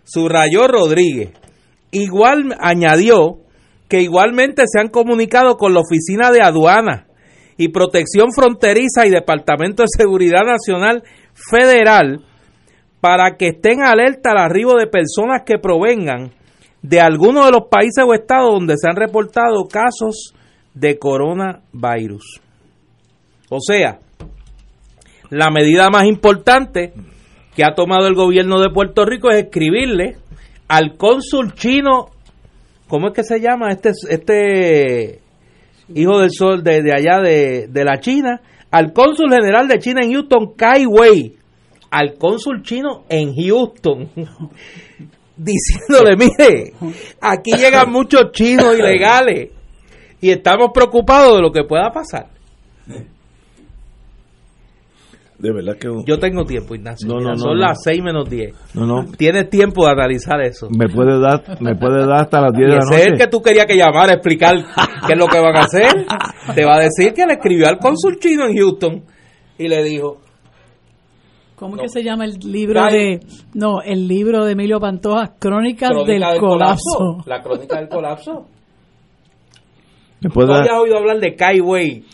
Subrayó Rodríguez. Igual añadió que igualmente se han comunicado con la oficina de aduana y Protección Fronteriza y Departamento de Seguridad Nacional Federal para que estén alerta al arribo de personas que provengan de alguno de los países o estados donde se han reportado casos de coronavirus. O sea, la medida más importante que ha tomado el gobierno de Puerto Rico es escribirle al cónsul chino, ¿cómo es que se llama? Este, este hijo del sol de, de allá de, de, la China, al cónsul general de China en Houston, Kai Wei, al cónsul chino en Houston, [LAUGHS] diciéndole, mire, aquí llegan muchos chinos ilegales y estamos preocupados de lo que pueda pasar. De verdad que... Yo tengo tiempo, Ignacio. No, Mira, no, no, son no. las 6 menos 10. No, no. Tienes tiempo de analizar eso. Me puede dar, me puede dar hasta las 10 Y de la ese es el noche. que tú querías que llamara a explicar qué es lo que van a hacer. Te va a decir que le escribió al cónsul chino en Houston y le dijo, ¿Cómo es que se llama el libro de... No, el libro de Emilio Pantoja, Crónicas "Crónica del, colapso. La crónica del colapso. Me ¿Tú puede dar- habías oído hablar de Kai Wei?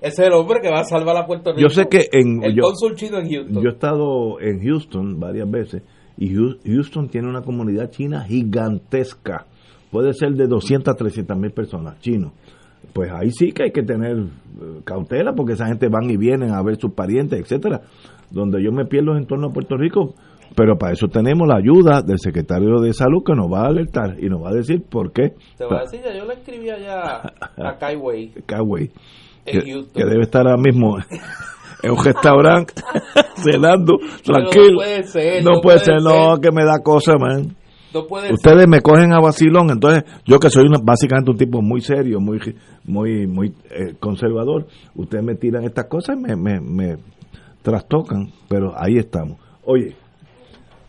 Ese es el hombre que va a salvar a Puerto Rico. Yo sé que en... El yo- cónsul chino en Houston. Yo he estado en Houston varias veces y Houston tiene una comunidad china gigantesca. Puede ser de 200 a 300 mil personas chinos. Pues ahí sí que hay que tener eh, cautela porque esa gente van y vienen a ver sus parientes, etcétera. Donde yo me pierdo en torno a Puerto Rico, pero para eso tenemos la ayuda del secretario de salud que nos va a alertar y nos va a decir por qué. Te voy a decir, ya yo le escribí allá a Kai Wei Coway, en que, debe estar ahora mismo [LAUGHS] en un restaurante [LAUGHS] cenando Pero no tranquilo. puede ser, no, no puede ser, no, ser. que me da cosa, man. No puede ser. Ustedes me cogen a vacilón, entonces yo que soy una- básicamente un tipo muy serio, muy muy muy eh, conservador, ustedes me tiran estas cosas y me, me, me trastocan, pero ahí estamos. Oye,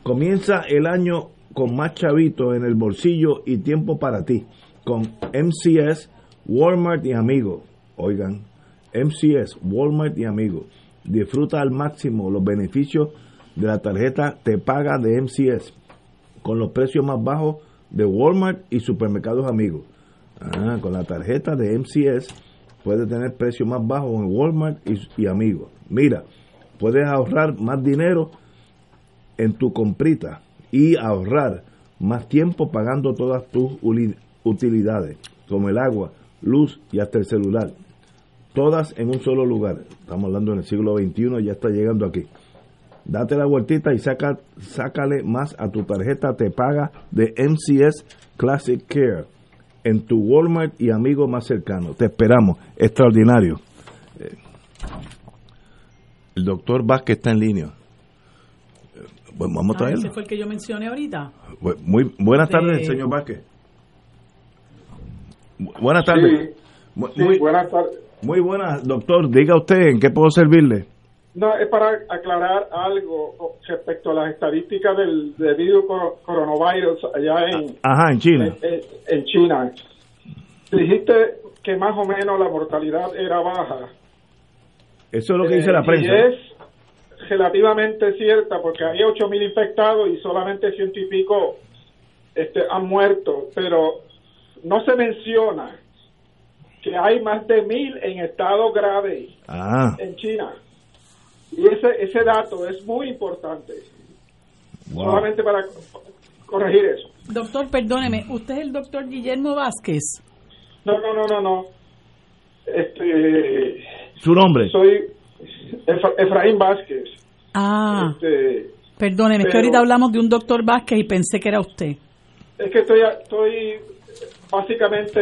comienza el año con más chavitos en el bolsillo y tiempo para ti, con MCS, Walmart y amigos. Oigan, MCS, Walmart y amigos. Disfruta al máximo los beneficios de la tarjeta Te Paga de MCS con los precios más bajos de Walmart y supermercados amigos. Ah, con la tarjeta de MCS puedes tener precios más bajos en Walmart y, y amigos. Mira, puedes ahorrar más dinero en tu comprita y ahorrar más tiempo pagando todas tus utilidades, como el agua, luz y hasta el celular. Todas en un solo lugar. Estamos hablando en el siglo XXI, ya está llegando aquí. Date la vueltita y saca, sácale más a tu tarjeta te paga de MCS Classic Care en tu Walmart y amigo más cercano. Te esperamos. Extraordinario. Eh, el doctor Vázquez está en línea. Eh, Bueno, vamos a Ah, traerlo. ese fue el que yo mencioné ahorita. Muy buenas tardes, Eh, señor Vázquez. Bu- Buenas tardes. Sí, muy, buenas tardes. Muy buenas, doctor. Diga usted en qué puedo servirle. No, es para aclarar algo respecto a las estadísticas del debido cor- coronavirus allá en, Ajá, en China. en, en China. Dijiste que más o menos la mortalidad era baja. Eso es lo que Eh, dice la y prensa. es relativamente cierta porque hay 8.000 infectados y solamente ciento y pico este, han muerto, pero no se menciona que hay más de mil en estado grave Ah, en China. Y ese, ese dato es muy importante, wow. solamente para co- corregir eso. Doctor, perdóneme, ¿usted es el doctor Guillermo Vázquez? No, no, no, no, no. Este, Su nombre. soy Efra- Efraín Vázquez. Ah, Este, perdóneme, es que pero- ahorita hablamos de un doctor Vázquez y pensé que era usted. es que estoy, estoy básicamente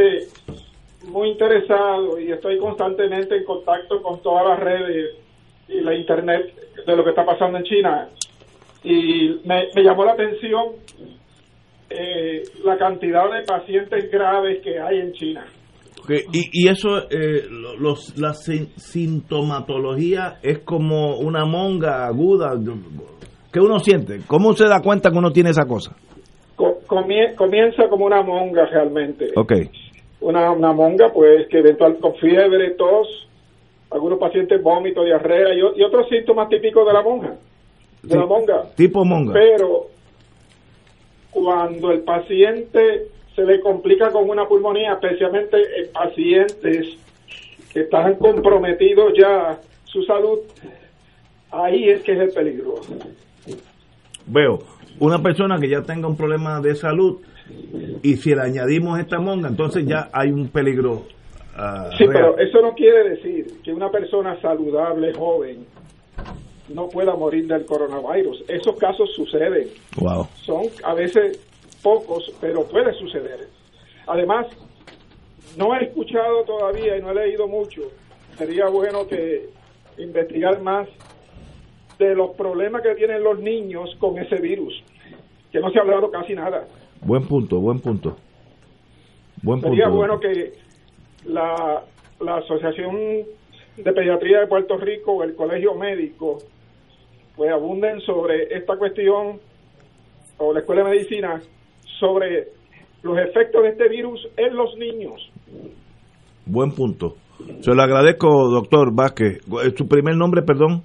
muy interesado y estoy constantemente en contacto con todas las redes y la internet de lo que está pasando en China. Y me, me llamó la atención eh, la cantidad de pacientes graves que hay en China. Ok, Y, y eso, eh, lo- los, la sin- sintomatología es como una monga aguda. ¿Qué uno siente? ¿Cómo se da cuenta que uno tiene esa cosa? Co- comie- comienza como una monga realmente. Ok. Una, una monga, pues, que eventual con fiebre, tos, algunos pacientes vómito, diarrea y, y otros síntomas típicos de la monja, de Sí. la monga. Tipo monga. Pero cuando el paciente se le complica con una pulmonía, especialmente en pacientes que están comprometidos ya su salud, ahí es que es el peligro. Veo, una persona que ya tenga un problema de salud y si le añadimos esta monga, entonces ya hay un peligro. ah, Sí, real. pero eso no quiere decir que una persona saludable, joven, no pueda morir del coronavirus. Esos casos suceden. Wow. Son a veces pocos, pero puede suceder. Además, no he escuchado todavía y no he leído mucho. Sería bueno que investigar más de los problemas que tienen los niños con ese virus, que no se ha hablado casi nada. Buen punto, buen punto. Buen punto. Sería bueno que la, la Asociación de Pediatría de Puerto Rico o el Colegio Médico pues abunden sobre esta cuestión o la Escuela de Medicina sobre los efectos de este virus en los niños. Buen punto. Se lo agradezco, doctor Vázquez. ¿Su primer nombre, perdón?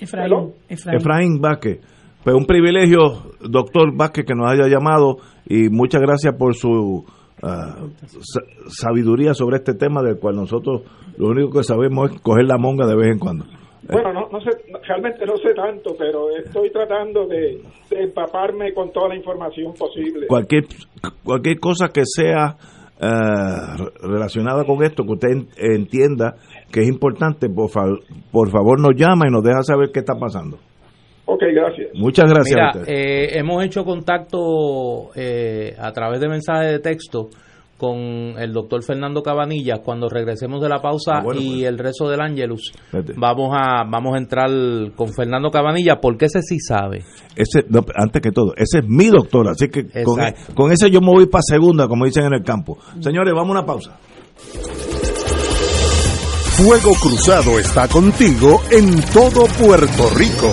Efraín. Efraín. Efraín Vázquez. Pues un privilegio, doctor Vázquez, que nos haya llamado y muchas gracias por su sa- sabiduría sobre este tema del cual nosotros lo único que sabemos es coger la monga de vez en cuando. Bueno, no, no sé, realmente no sé tanto, pero estoy tratando de, de empaparme con toda la información posible. Cualquier, cualquier cosa que sea re- relacionada con esto, que usted en- entienda que es importante, por, fa- por favor nos llama y nos deja saber qué está pasando. Ok, gracias. Muchas gracias Mira, a usted. eh, hemos hecho contacto eh, a través de mensajes de texto con el doctor Fernando Cabanillas cuando regresemos de la pausa Ah, bueno, y pues. el resto del Ángelus. Vete. Vamos a vamos a entrar con Fernando Cabanillas porque ese sí sabe. Ese, no, antes que todo, ese es mi doctor, así que con, Exacto. con ese yo me voy para segunda, como dicen en el campo. Señores, vamos a una pausa. Fuego Cruzado está contigo en todo Puerto Rico.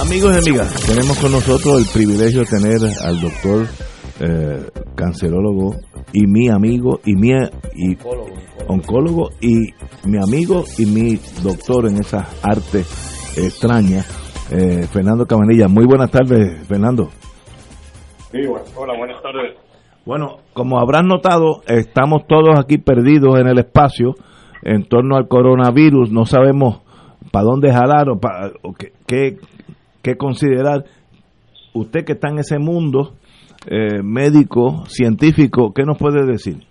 Amigos y amigas, tenemos con nosotros el privilegio de tener al doctor eh, cancerólogo y mi amigo y mi y oncólogo y mi amigo y mi doctor en esas artes extrañas, eh, Fernando Cabanilla. Muy buenas tardes, Fernando. Sí, bueno, hola, buenas tardes. Bueno, como habrán notado, estamos todos aquí perdidos en el espacio en torno al coronavirus. No sabemos para dónde jalar o, para, o qué, qué, qué considerar. Usted que está en ese mundo eh, médico, científico, ¿qué nos puede decir?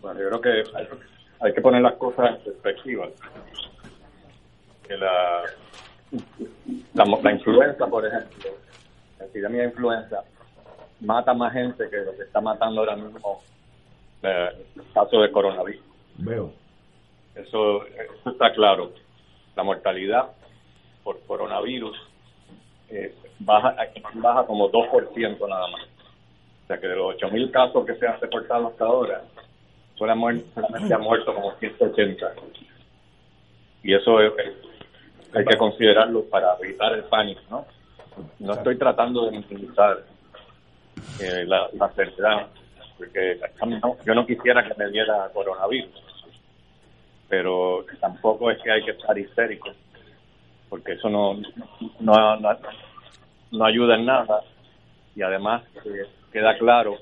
Bueno, yo creo que hay, hay que poner las cosas en perspectiva. Que la, la, la influenza, por ejemplo, la epidemia de influenza, mata más gente que lo que está matando ahora mismo eh, el caso de coronavirus. Veo. Eso, eso está claro. La mortalidad por coronavirus eh, baja, baja como 2% nada más. O sea que de los 8.000 casos que se han reportado hasta ahora, solamente, han muerto como 180. Y eso es- hay que considerarlo para evitar el pánico, ¿no? No estoy tratando de minimizar eh, la, la porque yo no quisiera que me diera coronavirus, pero tampoco es que hay que estar histérico, porque eso no, no, no, ayuda en nada y además eh, queda claro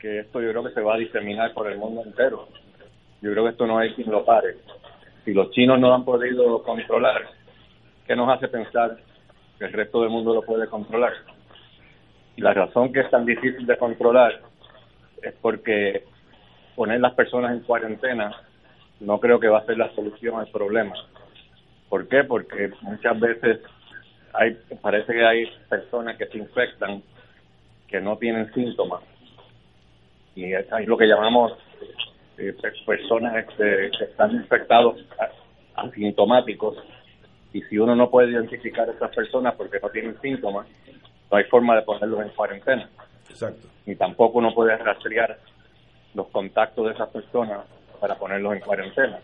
que esto yo creo que se va a diseminar por el mundo entero. Yo creo que esto no hay quien lo pare. Si los chinos no han podido controlar, ¿qué nos hace pensar que el resto del mundo lo puede controlar? Y la razón que es tan difícil de controlar es porque poner las personas en cuarentena no creo que va a ser la solución al problema. ¿Por qué? Porque muchas veces hay parece que hay personas que se infectan que no tienen síntomas y hay lo que llamamos eh, pe- personas este, que están infectados asintomáticos y si uno no puede identificar a esas personas porque no tienen síntomas no hay forma de ponerlos en cuarentena Exacto. ni tampoco uno puede rastrear los contactos de esas personas para ponerlos en cuarentena.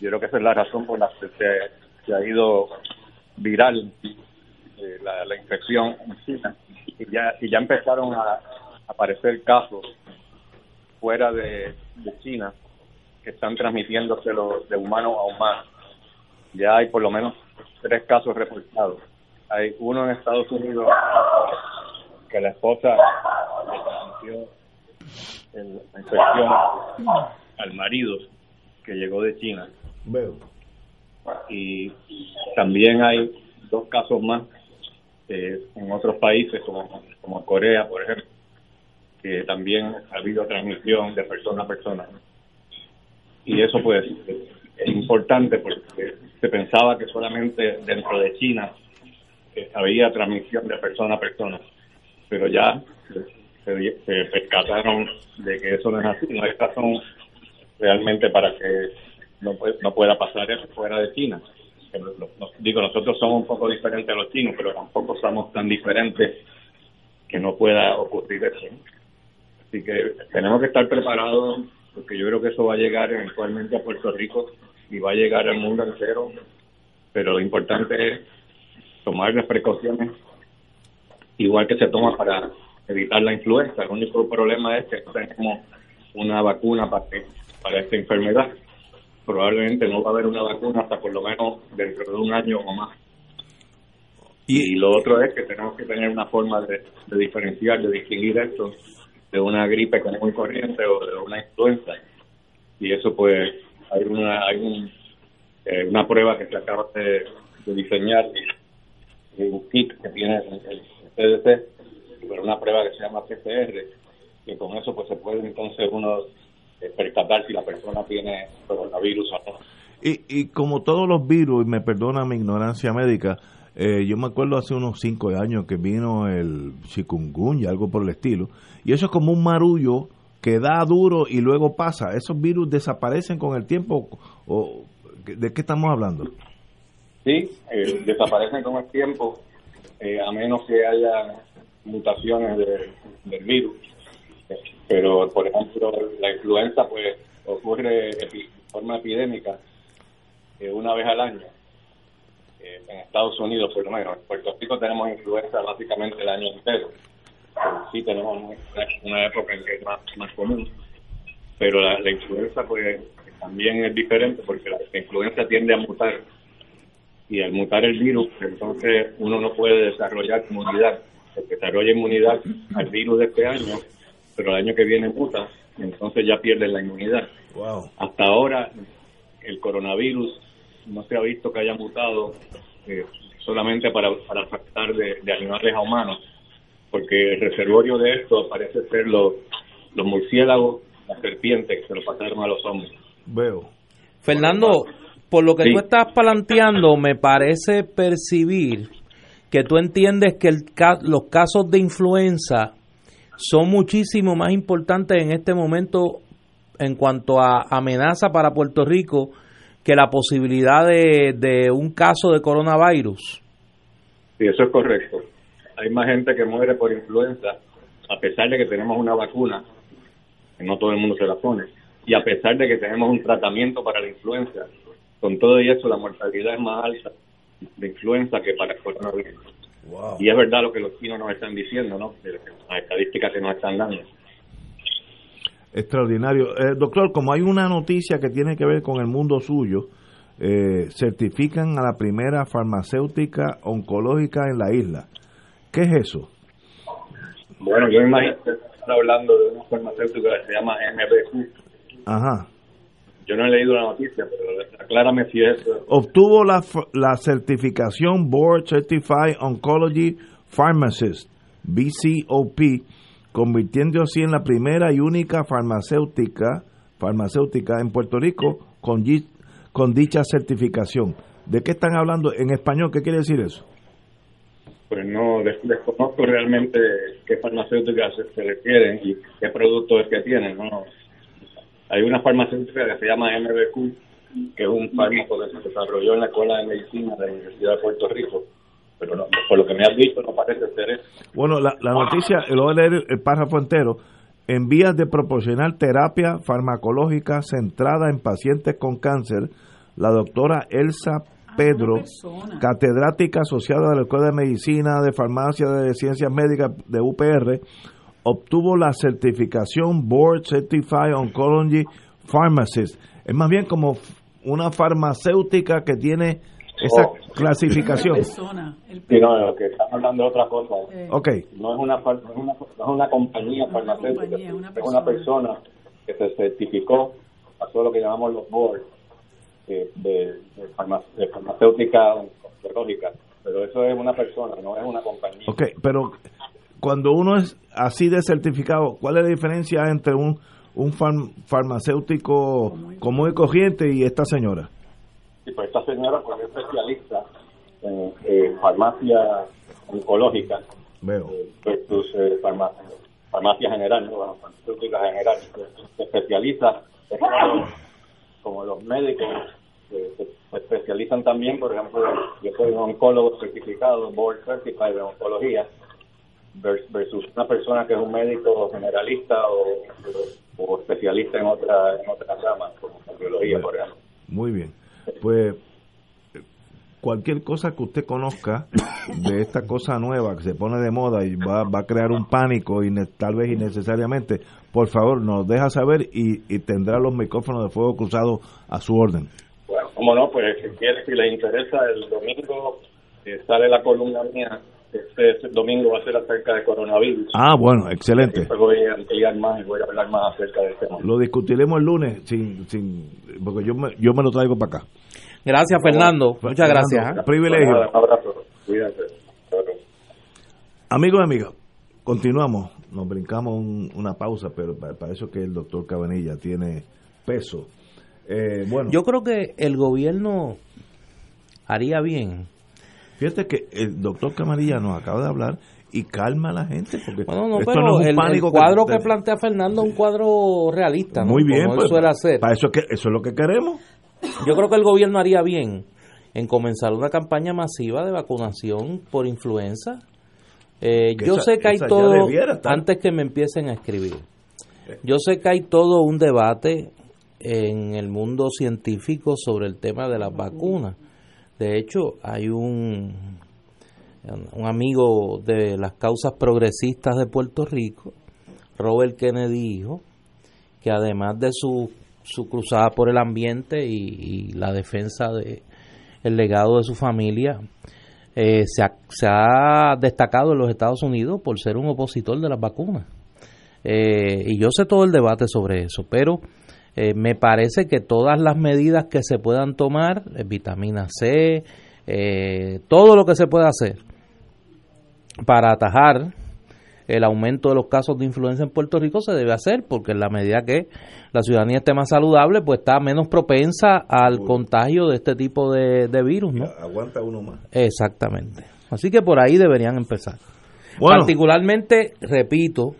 Yo creo que esa es la razón por la que se, se ha ido viral eh, la, infección en China y ya, y ya empezaron a aparecer casos fuera de, China que están transmitiéndoselo de humano a humano. Ya hay por lo menos tres casos reportados. Hay uno en Estados Unidos que la esposa le transmitió la infección al marido que llegó de China. Veo. Y también hay dos casos más eh, en otros países, como, como Corea, por ejemplo, que también ha habido transmisión de persona a persona. Y eso pues es importante porque se pensaba que solamente dentro de China había transmisión de persona a persona, pero ya se, se percataron de que eso no es así, no hay razón realmente para que no, no pueda pasar eso fuera de China. Digo, nosotros somos un poco diferentes a los chinos, pero tampoco somos tan diferentes que no pueda ocurrir eso. Así que tenemos que estar preparados porque yo creo que eso va a llegar eventualmente a Puerto Rico y va a llegar al mundo entero, pero lo importante es tomar las precauciones igual que se toma para evitar la influenza. El único problema es que no tenemos una vacuna para, para esta enfermedad. Probablemente no va a haber una vacuna hasta por lo menos dentro de un año o más. Y, lo otro es que tenemos que tener una forma de, de diferenciar, de distinguir esto de una gripe común y corriente o de una influenza. Y eso pues hay una hay un, eh, una prueba que se acaba de, de diseñar, un kit que tiene el, el CDC, pero una prueba que se llama PCR, y con eso pues se puede entonces uno percatar si la persona tiene coronavirus o no. Y, y como todos los virus, y me perdona mi ignorancia médica, eh, yo me acuerdo hace unos cinco años que vino el chikungunya, algo por el estilo, y eso es como un marullo que da duro y luego pasa. ¿Esos virus desaparecen con el tiempo? ¿O ¿De qué estamos hablando? Sí, eh, desaparecen con el tiempo, eh, a menos que haya mutaciones de- del virus. Pero, por ejemplo, la influenza pues ocurre de forma epidémica eh, una vez al año. Eh, en Estados Unidos, por lo menos. En Puerto Rico tenemos influenza básicamente el año entero. Pero sí tenemos una, época en que es más, común. Pero la, influenza pues también es diferente porque la, la influenza tiende a mutar y al mutar el virus, entonces uno no puede desarrollar inmunidad desarrolla inmunidad al virus de este año, pero el año que viene muta, entonces ya pierden la inmunidad. Hasta ahora el coronavirus no se ha visto que haya mutado eh, solamente para, para afectar de, de animales a humanos, porque el reservorio de esto parece ser los, los murciélagos, las serpientes que se lo pasaron a los hombres. Veo. Fernando, por lo que Sí. tú estás planteando, me parece percibir que tú entiendes que el ca- los casos de influenza son muchísimo más importantes en este momento en cuanto a amenaza para Puerto Rico que la posibilidad de, un caso de coronavirus. Sí, eso es correcto. Hay más gente que muere por influenza, a pesar de que tenemos una vacuna, que no todo el mundo se la pone, y a pesar de que tenemos un tratamiento para la influenza. Con todo y eso, la mortalidad es más alta de influenza que para el coronavirus. Y es verdad lo que los chinos nos están diciendo, ¿no? De Las estadísticas que nos están dando. Extraordinario. Eh, doctor, como hay una noticia que tiene que ver con el mundo suyo, eh, certifican a la primera farmacéutica oncológica en la isla. ¿Qué es eso? Bueno, yo me imagino que está hablando de una farmacéutica que se llama MBQ. Ajá. Yo no he leído la noticia, pero aclárame si es Obtuvo la, la certificación Board Certified Oncology Pharmacist, BCOP, convirtiendo así en la primera y única farmacéutica, farmacéutica en Puerto Rico con, con dicha certificación. ¿De qué están hablando en español? ¿Qué quiere decir eso? pues no des- desconozco realmente qué farmacéuticas se, se refieren y qué producto es que tienen. ¿no? Hay una farmacéutica que se llama MBQ, que es un fármaco que se desarrolló en la Escuela de Medicina de la Universidad de Puerto Rico, pero no, por lo que me has dicho no parece ser eso. Bueno, la, la noticia, lo voy a leer el párrafo entero. En vías de proporcionar terapia farmacológica centrada en pacientes con cáncer, la doctora Elsa Pedro, catedrática asociada de la Escuela de Medicina, de Farmacia, de Ciencias Médicas de UPR, obtuvo la certificación Board Certified Oncology Pharmacist. Es más bien como una farmacéutica que tiene esa Oh. clasificación. Sí, no, lo que están hablando es otra cosa. Ok. No es una, far- no es una, no es una compañía farmacéutica, es una persona que se certificó, pasó lo que llamamos los boards eh, de, de, farma- de farmacéutica oncológica, pero eso es una persona, no es una compañía. Ok, pero cuando uno es así de certificado, ¿cuál es la diferencia entre un, un farm- farmacéutico común y corriente y esta señora? Y pues esta señora pues, es especialista en eh, farmacia oncológica Veo. versus eh, farma- farmacia general, ¿no? Bueno, farmacéutica general. Se especializa, es como, los médicos que se especializan también, por ejemplo, yo soy un oncólogo certificado, board certified de oncología, versus una persona que es un médico generalista o, o especialista en otra en otra rama, como cardiología, por ejemplo. Muy bien. Pues cualquier cosa que usted conozca de esta cosa nueva que se pone de moda y va, va a crear un pánico y tal vez innecesariamente, por favor nos deja saber y, y tendrá los micrófonos de fuego cruzados a su orden. Bueno, como no, pues si quiere, si les interesa, el domingo eh, sale la columna mía. Este, este domingo va a ser acerca de coronavirus. Ah, bueno, excelente. Después voy a ampliar más y voy a hablar más acerca del tema. Lo discutiremos el lunes sin, sin porque yo me, yo me lo traigo para acá. Gracias, Fernando. Muchas gracias. ¿eh? Privilegio. Un abrazo. Cuídense. Amigos y amigas, continuamos. Nos brincamos un- una pausa, pero pa- para eso que el doctor Cabanilla tiene peso. Eh, bueno, Yo creo que el gobierno haría bien. Fíjate que el doctor Cabanilla nos acaba de hablar y calma a la gente porque Bueno, no, esto pero no es un el, cuadro que, que plantea Fernando es un cuadro realista, ¿no? muy bien, Como él pues, suele hacer. para eso que eso es lo que queremos. Yo creo que el gobierno haría bien en comenzar una campaña masiva de vacunación por influenza. Eh, yo esa- sé que hay todo, antes que me empiecen a escribir, yo sé que hay todo un debate en el mundo científico sobre el tema de las vacunas. De hecho, hay un, un amigo de las causas progresistas de Puerto Rico, Robert Kennedy, dijo que además de su, su cruzada por el ambiente y, la defensa de el legado de su familia, eh, se, ha, se, ha, destacado en los Estados Unidos por ser un opositor de las vacunas. Eh, y yo sé todo el debate sobre eso, pero eh, me parece que todas las medidas que se puedan tomar, vitamina C, todo lo que se pueda hacer para atajar el aumento de los casos de influenza en Puerto Rico se debe hacer porque en la medida que la ciudadanía esté más saludable, pues está menos propensa al contagio de este tipo de, virus, ¿no? Aguanta uno más. Exactamente. Así que por ahí deberían empezar. Particularmente, repito,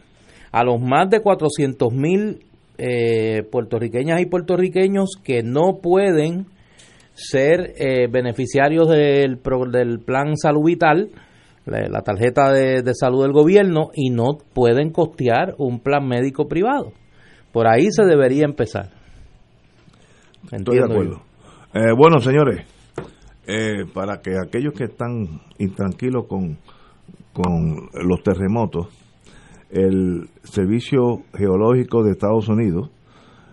a los más de 400 mil eh, puertorriqueñas y puertorriqueños que no pueden ser eh, beneficiarios del, del plan salud vital, la tarjeta de, salud del gobierno y no pueden costear un plan médico privado. Por ahí se debería empezar. Estoy de acuerdo. Eh, bueno, señores, eh, para que aquellos que están intranquilos con, con los terremotos, el Servicio Geológico de Estados Unidos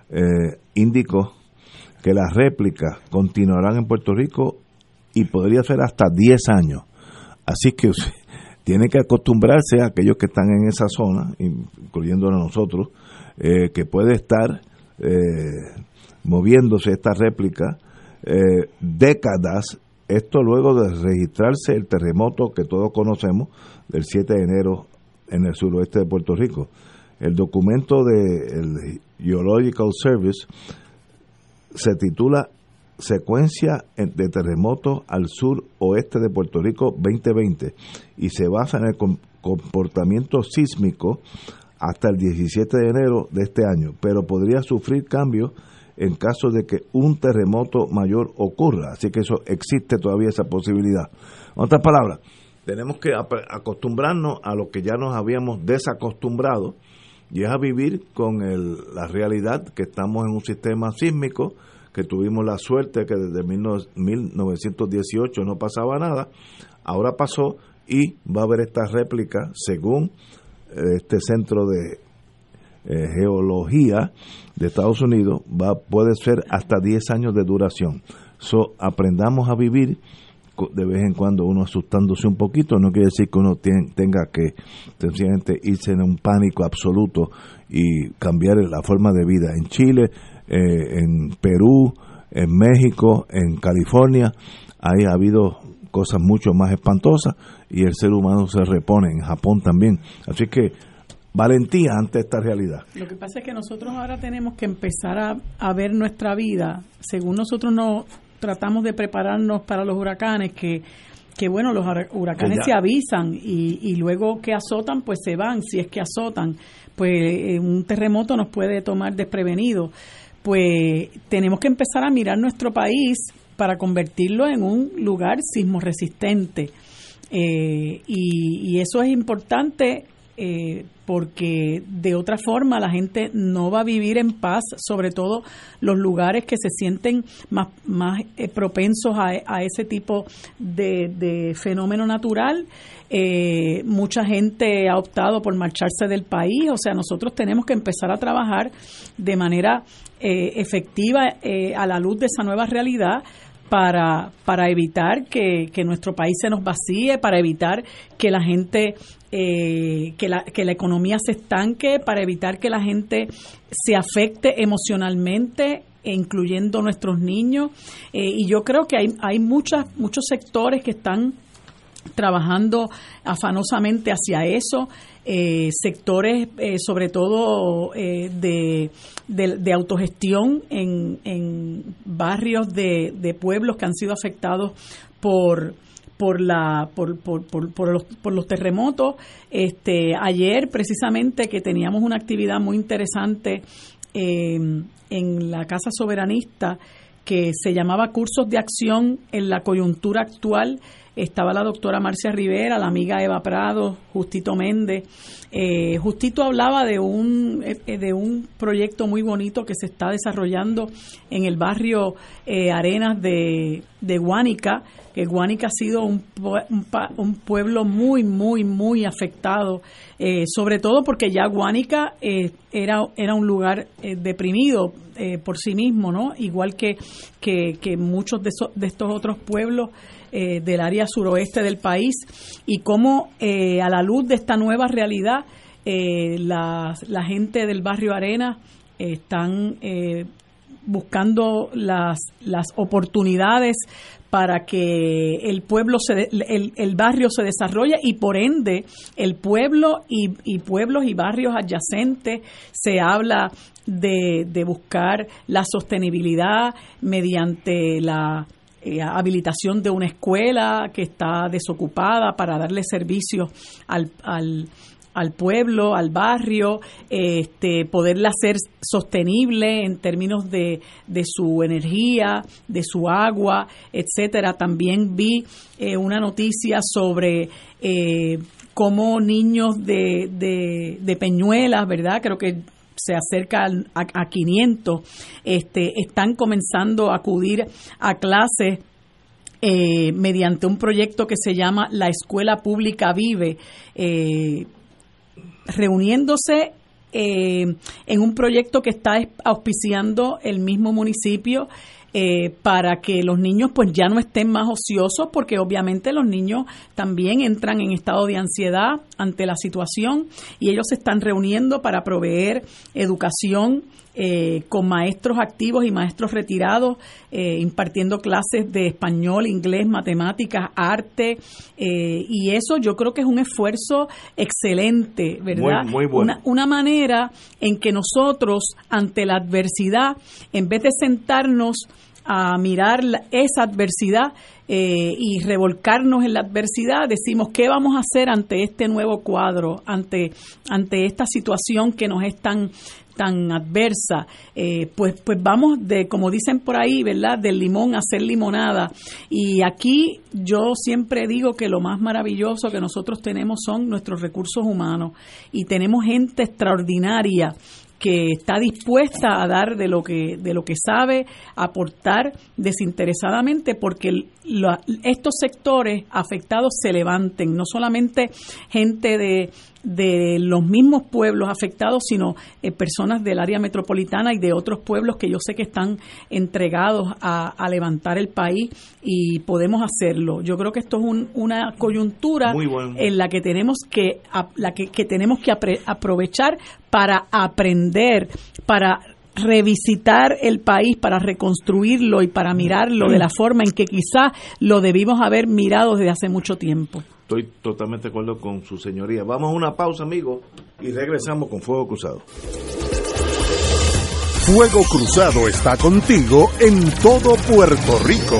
eh, indicó que las réplicas continuarán en Puerto Rico y podría ser hasta 10 años. Así que [LAUGHS] tiene que acostumbrarse a aquellos que están en esa zona, incluyendo a nosotros, eh, que puede estar eh, moviéndose esta réplica eh, décadas, esto luego de registrarse el terremoto que todos conocemos del 7 de enero en el suroeste de Puerto Rico. El documento del Geological Service se titula secuencia de terremotos al sur oeste de Puerto Rico 2020 y se basa en el comportamiento sísmico hasta el 17 de enero de este año, pero podría sufrir cambios en caso de que un terremoto mayor ocurra, así que eso existe todavía esa posibilidad. En otras palabras, tenemos que acostumbrarnos a lo que ya nos habíamos desacostumbrado y es a vivir con la realidad que estamos en un sistema sísmico que tuvimos la suerte que desde 1918 no pasaba nada, ahora pasó y va a haber esta réplica según eh, este centro de eh, geología de Estados Unidos va puede ser hasta 10 años de duración. So, aprendamos a vivir de vez en cuando uno asustándose un poquito, no quiere decir que uno tenga que sencillamente irse en un pánico absoluto y cambiar la forma de vida. En Chile eh, en Perú, en México, en California, ahí ha habido cosas mucho más espantosas y el ser humano se repone, en Japón también. Así que valentía ante esta realidad. Lo que pasa es que nosotros ahora tenemos que empezar a, a ver nuestra vida, según nosotros nos tratamos de prepararnos para los huracanes, que que bueno, los huracanes se avisan y, y, luego que azotan, pues se van, si es que azotan, pues eh, un terremoto nos puede tomar desprevenido. Pues tenemos que empezar a mirar nuestro país para convertirlo en un lugar sismo resistente. Eh, y, eso es importante eh, porque de otra forma la gente no va a vivir en paz, sobre todo los lugares que se sienten más, más eh, propensos a, ese tipo de, fenómeno natural. Eh, mucha gente ha optado por marcharse del país, o sea, nosotros tenemos que empezar a trabajar de manera eh, efectiva a la luz de esa nueva realidad para, para evitar que, nuestro país se nos vacíe, para evitar que la gente, eh, que, la, que la economía se estanque, para evitar que la gente se afecte emocionalmente incluyendo nuestros niños. Eh, y yo creo que hay, hay muchas, muchos sectores que están trabajando afanosamente hacia eso, eh, sectores eh, sobre todo eh, de, de, autogestión en, en barrios de, de, pueblos que han sido afectados por por la por, por, por, los, por los terremotos. Este ayer precisamente que teníamos una actividad muy interesante en la casa soberanista que se llamaba cursos de acción en la coyuntura actual estaba la doctora Marcia Rivera, la amiga Eva Prado, Justito Méndez. Eh, Justito hablaba de un, eh, de un proyecto muy bonito que se está desarrollando en el barrio eh, Arenas de, de Guánica, que Guánica ha sido un, un, pueblo muy, muy, muy afectado, sobre todo porque ya Guánica era, era un lugar eh, deprimido por sí mismo, ¿no? Igual que, que, muchos de, de estos otros pueblos del área suroeste del país, y cómo a la luz de esta nueva realidad, la, la gente del barrio Arena están buscando las, las oportunidades para que el pueblo se, el, el, barrio se desarrolle y por ende el pueblo y, y pueblos y barrios adyacentes se habla de, de buscar la sostenibilidad mediante la eh, habilitación de una escuela que está desocupada para darle servicio al, al, pueblo, al barrio, este, poderla hacer sostenible en términos de, de su energía, de su agua, etcétera. También vi eh, una noticia sobre eh, cómo niños de, de, Peñuelas, ¿verdad? Creo que se acerca a, a 500, este, están comenzando a acudir a clases eh, mediante un proyecto que se llama La Escuela Pública Vive. Eh, reuniéndose eh, en un proyecto que está auspiciando el mismo municipio eh, para que los niños pues ya no estén más ociosos porque obviamente los niños también entran en estado de ansiedad ante la situación y ellos se están reuniendo para proveer educación eh, con maestros activos y maestros retirados, eh, impartiendo clases de español, inglés, matemáticas, arte, y eso yo creo que es un esfuerzo excelente, ¿verdad? Muy, una, una manera en que nosotros, ante la adversidad, en vez de sentarnos a mirar esa adversidad eh, y revolcarnos en la adversidad, decimos qué vamos a hacer ante este nuevo cuadro, ante, ante esta situación que nos es tan, tan adversa, eh, pues, pues vamos de, como dicen por ahí, ¿verdad? Del limón a hacer limonada. Y aquí yo siempre digo que lo más maravilloso que nosotros tenemos son nuestros recursos humanos y tenemos gente extraordinaria que está dispuesta a dar de lo que de lo que sabe, aportar desinteresadamente porque estos sectores afectados se levanten, no solamente gente de de los mismos pueblos afectados, sino eh, personas del área metropolitana y de otros pueblos que yo sé que están entregados a, levantar el país y podemos hacerlo. Yo creo que esto es una coyuntura en la que tenemos que, la que, tenemos que aprovechar para aprender, para revisitar el país, para reconstruirlo y para mirarlo de la forma en que quizás lo debimos haber mirado desde hace mucho tiempo. Estoy totalmente de acuerdo con su señoría. Vamos a una pausa, amigos, y regresamos con Fuego Cruzado. Fuego Cruzado está contigo en todo Puerto Rico.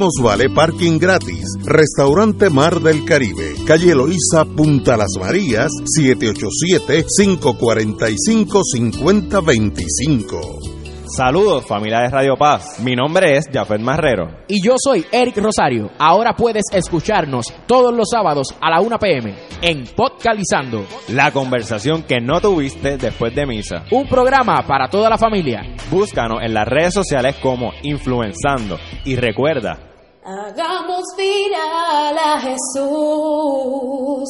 vale parking gratis. Restaurante Mar del Caribe, calle Eloísa, Punta Las Marías, 787-545-5025. Saludos familia de Radio Paz, mi nombre es Jafet Marrero. Y yo soy Eric Rosario. Ahora puedes escucharnos todos los sábados a la 1 pm en Podcalizando. La conversación que no tuviste después de misa. Un programa para toda la familia. Búscanos en las redes sociales como Influenzando. Y recuerda, Hagamos viral a Jesús.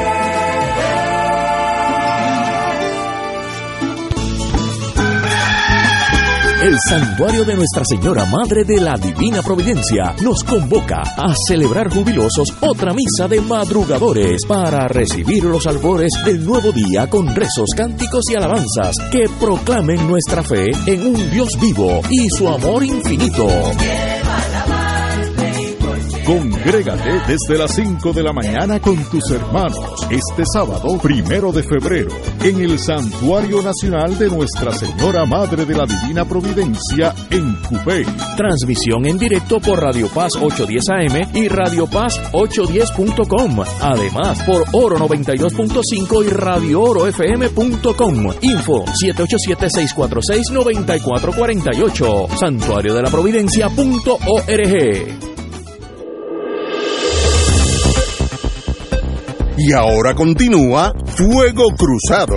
El santuario de Nuestra Señora Madre de la Divina Providencia nos convoca a celebrar jubilosos otra misa de madrugadores para recibir los albores del nuevo día con rezos, cánticos y alabanzas que proclamen nuestra fe en un Dios vivo y su amor infinito. Congrégate desde las 5 de la mañana con tus hermanos este sábado primero de febrero en el Santuario Nacional de Nuestra Señora Madre de la Divina Providencia en Cupey. Transmisión en directo por Radio Paz 810 AM y Radio Paz 810.com. Además por Oro 92.5 y Radio Oro FM.com. Info 787-646-9448. Santuario de la Providencia.org. Y ahora continúa Fuego Cruzado.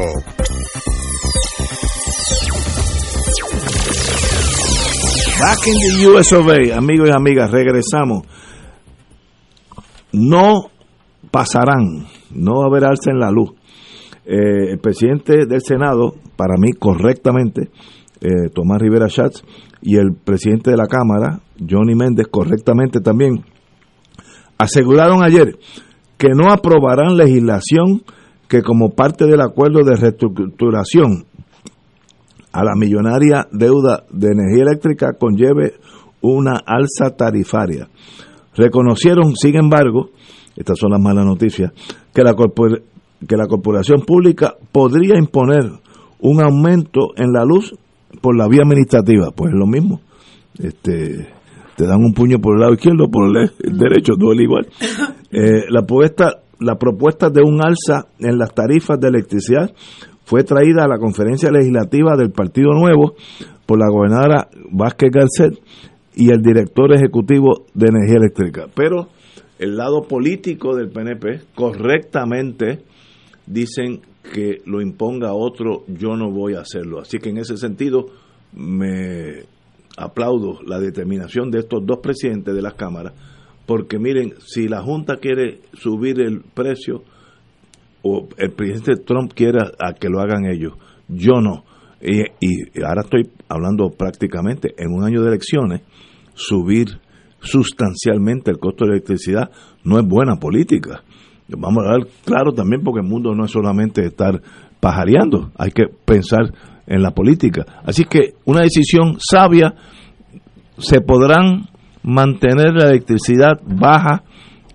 Back in the US of amigos y amigas, regresamos. No pasarán, no haber alza en la luz. Eh, el presidente del Senado, para mí correctamente, eh, Tomás Rivera Schatz, y el presidente de la Cámara, Johnny Méndez, correctamente también, aseguraron ayer que no aprobarán legislación que como parte del acuerdo de reestructuración a la millonaria deuda de energía eléctrica conlleve una alza tarifaria. Reconocieron, sin embargo, estas son las malas noticias, que la, que la corporación pública podría imponer un aumento en la luz por la vía administrativa. Pues es lo mismo. Este, te dan un puño por el lado izquierdo, por el derecho, duele igual. Eh, la, propuesta, la propuesta de un alza en las tarifas de electricidad fue traída a la conferencia legislativa del Partido Nuevo por la gobernadora Vázquez Garcet y el director ejecutivo de energía eléctrica. Pero el lado político del PNP correctamente dicen que lo imponga otro, yo no voy a hacerlo. Así que en ese sentido me aplaudo la determinación de estos dos presidentes de las cámaras porque miren, si la Junta quiere subir el precio o el presidente Trump quiere a que lo hagan ellos, yo no. Y, ahora estoy hablando prácticamente en un año de elecciones, subir sustancialmente el costo de electricidad no es buena política. Vamos a dar claro también porque el mundo no es solamente estar pajareando, hay que pensar en la política. Así que una decisión sabia se podrán mantener la electricidad baja,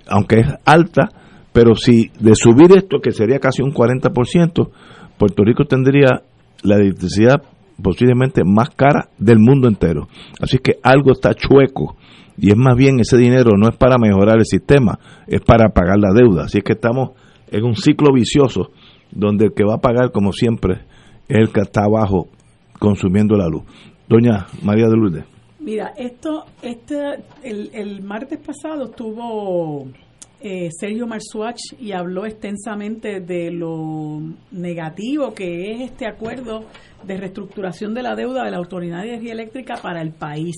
aunque es alta, pero si de subir esto, que sería casi un 40%, Puerto Rico tendría la electricidad posiblemente más cara del mundo entero. Así que algo está chueco y es más bien ese dinero no es para mejorar el sistema, es para pagar la deuda. Así que estamos en un ciclo vicioso donde el que va a pagar, como siempre, es el que está abajo consumiendo la luz. Doña María de Lourdes. Mira, esto, este, el, el martes pasado estuvo eh, Sergio Marsuach y habló extensamente de lo negativo que es este acuerdo de reestructuración de la deuda de la Autoridad de Energía Eléctrica para el país.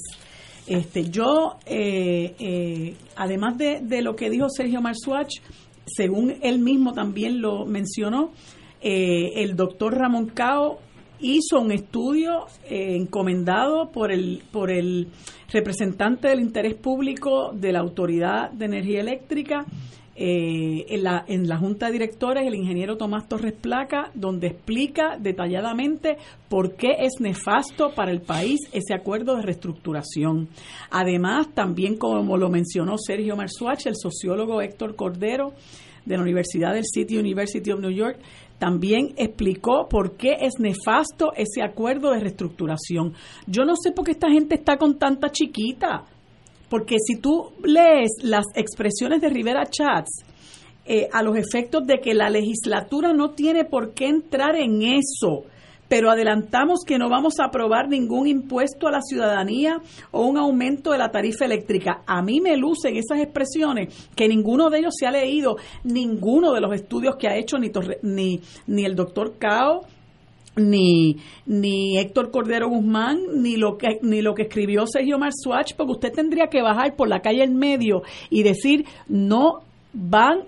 Este, yo, eh, eh, además de, de, lo que dijo Sergio Marsuach, según él mismo también lo mencionó, el doctor Ramón Cao hizo un estudio eh, encomendado por el, por el representante del interés público de la Autoridad de Energía Eléctrica eh, en, la, en la Junta de Directores, el ingeniero Tomás Torres Placa, donde explica detalladamente por qué es nefasto para el país ese acuerdo de reestructuración. Además, también como lo mencionó Sergio Marsuach, el sociólogo Héctor Cordero, de la Universidad del City University of New York, también explicó por qué es nefasto ese acuerdo de reestructuración. Yo no sé por qué esta gente está con tanta chiquita, porque si tú lees las expresiones de Rivera Chats, eh, a los efectos de que la legislatura no tiene por qué entrar en eso pero adelantamos que no vamos a aprobar ningún impuesto a la ciudadanía o un aumento de la tarifa eléctrica. A mí me lucen esas expresiones que ninguno de ellos se ha leído, ninguno de los estudios que ha hecho ni, ni, el doctor Cao, ni, ni Héctor Cordero Guzmán, ni lo que, ni lo que escribió Sergio Marswatch, porque usted tendría que bajar por la calle en medio y decir no van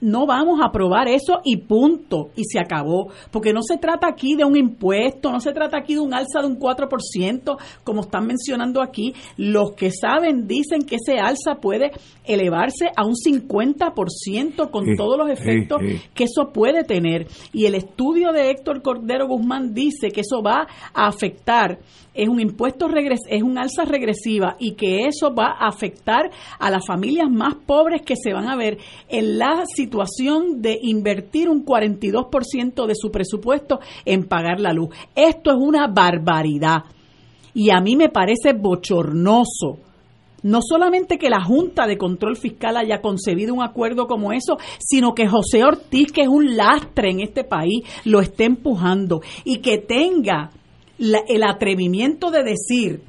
no vamos a aprobar eso y punto, y se acabó, porque no se trata aquí de un impuesto, no se trata aquí de un alza de un 4%, como están mencionando aquí, los que saben dicen que ese alza puede elevarse a un 50% con todos los efectos que eso puede tener, y el estudio de Héctor Cordero Guzmán dice que eso va a afectar es un impuesto regres es un alza regresiva y que eso va a afectar a las familias más pobres que se van a ver en la situación de invertir un 42% de su presupuesto en pagar la luz. Esto es una barbaridad y a mí me parece bochornoso no solamente que la Junta de Control Fiscal haya concebido un acuerdo como eso, sino que José Ortiz, que es un lastre en este país, lo esté empujando y que tenga el atrevimiento de decir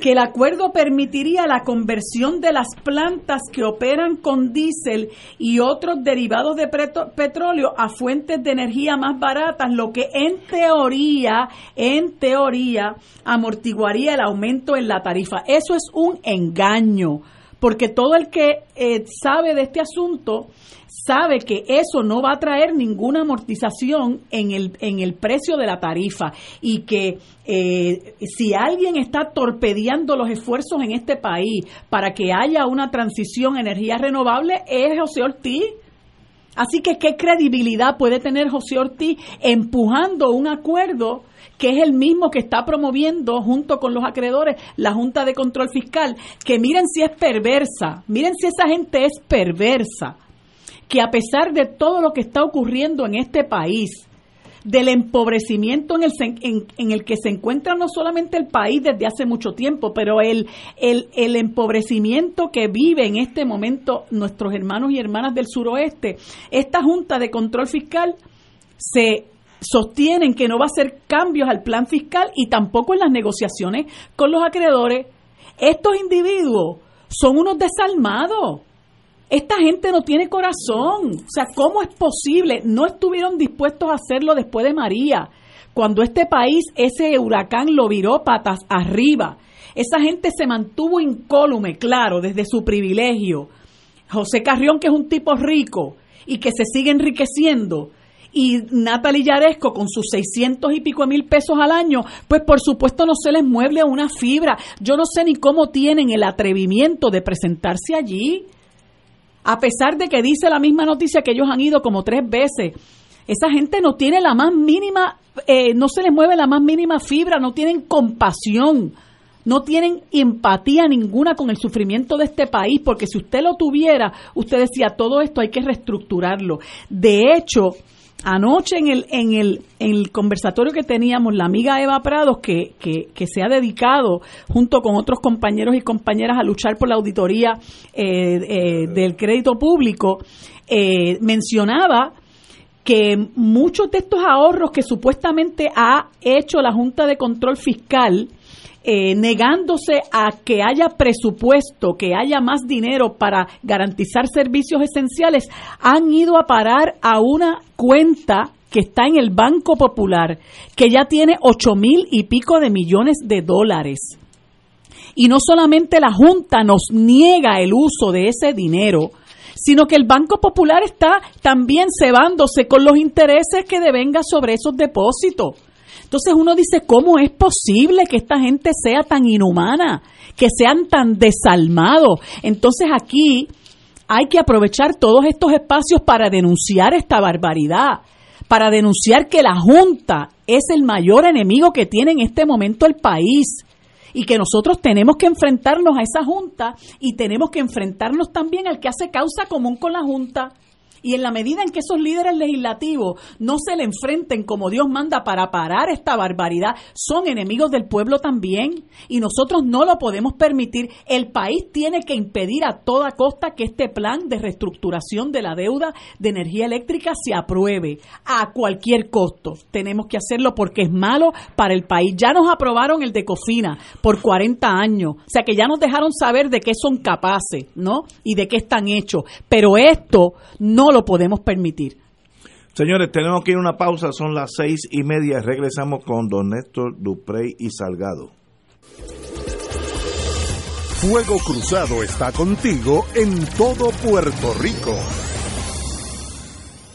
que el acuerdo permitiría la conversión de las plantas que operan con diésel y otros derivados de petróleo a fuentes de energía más baratas, lo que en teoría, en teoría, amortiguaría el aumento en la tarifa. Eso es un engaño, porque todo el que eh, sabe de este asunto sabe que eso no va a traer ninguna amortización en el, en el precio de la tarifa y que eh, si alguien está torpedeando los esfuerzos en este país para que haya una transición a energía renovable es José Ortiz. Así que, ¿qué credibilidad puede tener José Ortiz empujando un acuerdo que es el mismo que está promoviendo junto con los acreedores la Junta de Control Fiscal? Que miren si es perversa, miren si esa gente es perversa que a pesar de todo lo que está ocurriendo en este país, del empobrecimiento en el, en, el que se encuentra no solamente el país desde hace mucho tiempo, pero el, el, el empobrecimiento que vive en este momento nuestros hermanos y hermanas del suroeste, esta Junta de Control Fiscal se sostienen que no va a hacer cambios al plan fiscal y tampoco en las negociaciones con los acreedores. Estos individuos son unos desalmados esta gente no tiene corazón. O sea, ¿cómo es posible? No estuvieron dispuestos a hacerlo después de María, cuando este país, ese huracán lo viró patas arriba. Esa gente se mantuvo incólume, claro, desde su privilegio. José Carrión, que es un tipo rico y que se sigue enriqueciendo, y Natalie Yaresco con sus 600 y pico mil pesos al año, pues por supuesto no se les mueble una fibra. Yo no sé ni cómo tienen el atrevimiento de presentarse allí a pesar de que dice la misma noticia que ellos han ido como tres veces. Esa gente no tiene la más mínima, eh, no se les mueve la más mínima fibra, no tienen compasión, no tienen empatía ninguna con el sufrimiento de este país, porque si usted lo tuviera, usted decía, todo esto hay que reestructurarlo. De hecho, Anoche en el, en el, en el conversatorio que teníamos, la amiga Eva Prados, que, que, se ha dedicado junto con otros compañeros y compañeras a luchar por la auditoría eh, eh, del crédito público, eh, mencionaba que muchos de estos ahorros que supuestamente ha hecho la Junta de Control Fiscal eh, negándose a que haya presupuesto, que haya más dinero para garantizar servicios esenciales, han ido a parar a una cuenta que está en el Banco Popular, que ya tiene ocho mil y pico de millones de dólares. Y no solamente la Junta nos niega el uso de ese dinero, sino que el Banco Popular está también cebándose con los intereses que devenga sobre esos depósitos. Entonces uno dice, ¿cómo es posible que esta gente sea tan inhumana, que sean tan desalmados? Entonces aquí hay que aprovechar todos estos espacios para denunciar esta barbaridad, para denunciar que la Junta es el mayor enemigo que tiene en este momento el país y que nosotros tenemos que enfrentarnos a esa Junta y tenemos que enfrentarnos también al que hace causa común con la Junta Y en la medida en que esos líderes legislativos no se le enfrenten como Dios manda para parar esta barbaridad, son enemigos del pueblo también. Y nosotros no lo podemos permitir. El país tiene que impedir a toda costa que este plan de reestructuración de la deuda de energía eléctrica se apruebe a cualquier costo. Tenemos que hacerlo porque es malo para el país. Ya nos aprobaron el de Cofina por 40 años. O sea que ya nos dejaron saber de qué son capaces, ¿no? Y de qué están hechos. Pero esto no lo podemos permitir. Señores, tenemos que ir a una pausa, son las seis y media. Regresamos con don Néstor Duprey y Salgado. Fuego Cruzado está contigo en todo Puerto Rico.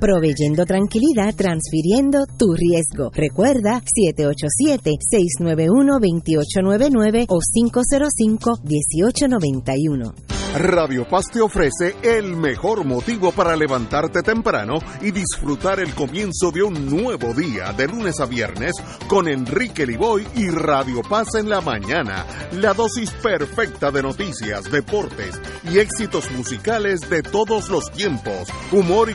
proveyendo tranquilidad, transfiriendo tu riesgo. Recuerda 787-691-2899 o 505-1891. Radio Paz te ofrece el mejor motivo para levantarte temprano y disfrutar el comienzo de un nuevo día de lunes a viernes con Enrique Liboy y Radio Paz en la mañana. La dosis perfecta de noticias, deportes y éxitos musicales de todos los tiempos, humor y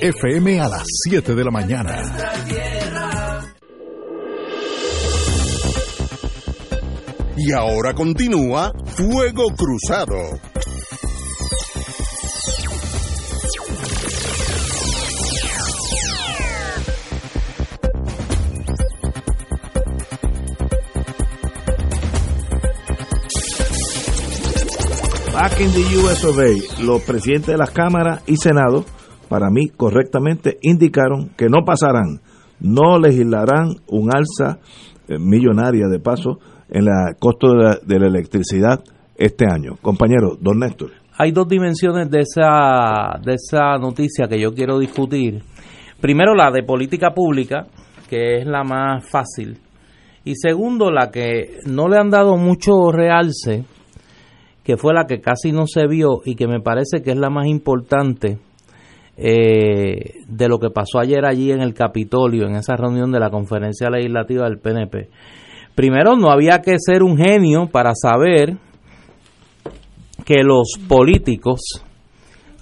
FM a las 7 de la mañana. Y ahora continúa Fuego Cruzado. Back in the US of los presidentes de las cámaras y Senado, para mí correctamente, indicaron que no pasarán, no legislarán un alza eh, millonaria de paso en el costo de la, de la electricidad este año. Compañero, don Néstor. Hay dos dimensiones de esa, de esa noticia que yo quiero discutir. Primero, la de política pública, que es la más fácil. Y segundo, la que no le han dado mucho realce, que fue la que casi no se vio y que me parece que es la más importante eh, de lo que pasó ayer allí en el Capitolio, en esa reunión de la conferencia legislativa del PNP. Primero, no había que ser un genio para saber que los políticos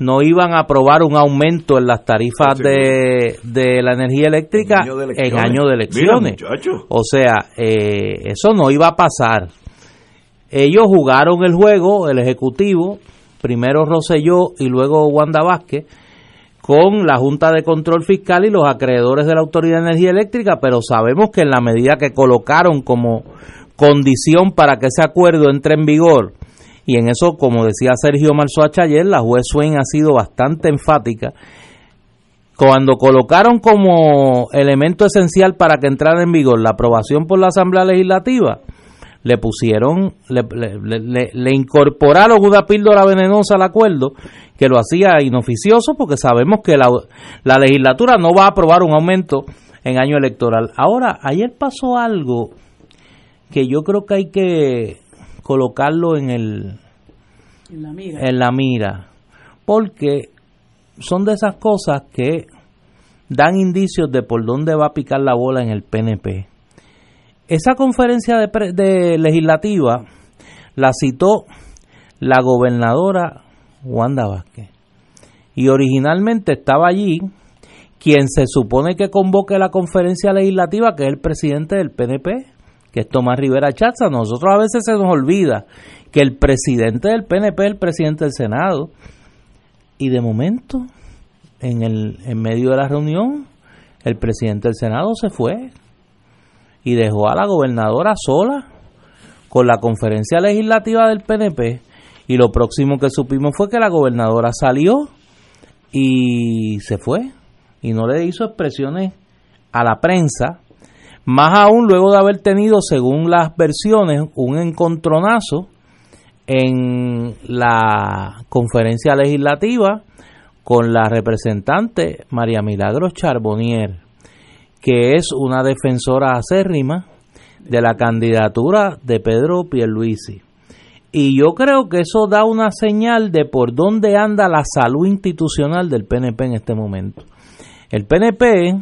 no iban a aprobar un aumento en las tarifas de, de la energía eléctrica en año de elecciones. o sea, eh, eso no iba a pasar. Ellos jugaron el juego, el Ejecutivo, primero Rosselló y luego Wanda Vázquez, con la Junta de Control Fiscal y los acreedores de la Autoridad de Energía Eléctrica, pero sabemos que en la medida que colocaron como condición para que ese acuerdo entre en vigor, y en eso, como decía Sergio Marzoacha ayer, la juez Swain ha sido bastante enfática, cuando colocaron como elemento esencial para que entrara en vigor la aprobación por la Asamblea Legislativa, le pusieron, le, le, le, le incorporaron una píldora venenosa al acuerdo que lo hacía inoficioso porque sabemos que la, la legislatura no va a aprobar un aumento en año electoral. Ahora, ayer pasó algo que yo creo que hay que colocarlo en el En la mira. en la mira porque son de esas cosas que dan indicios de por dónde va a picar la bola en el PNP. Esa conferencia de, de legislativa la citó la gobernadora Wanda Vázquez. Y originalmente estaba allí quien se supone que convoque la conferencia legislativa, que es el presidente del PNP, que es Tomás Rivera Chatza. Nosotros a veces se nos olvida que el presidente del PNP es el presidente del Senado. Y de momento, en, el, en medio de la reunión, el presidente del Senado se fue y dejó a la gobernadora sola con la conferencia legislativa del PNP. Y lo próximo que supimos fue que la gobernadora salió y se fue. Y no le hizo expresiones a la prensa, más aún luego de haber tenido, según las versiones, un encontronazo en la conferencia legislativa con la representante María Milagros Charbonnier, que es una defensora acérrima de la candidatura de Pedro Pierluisi. Y yo creo que eso da una señal de por dónde anda la salud institucional del PNP en este momento. El PNP,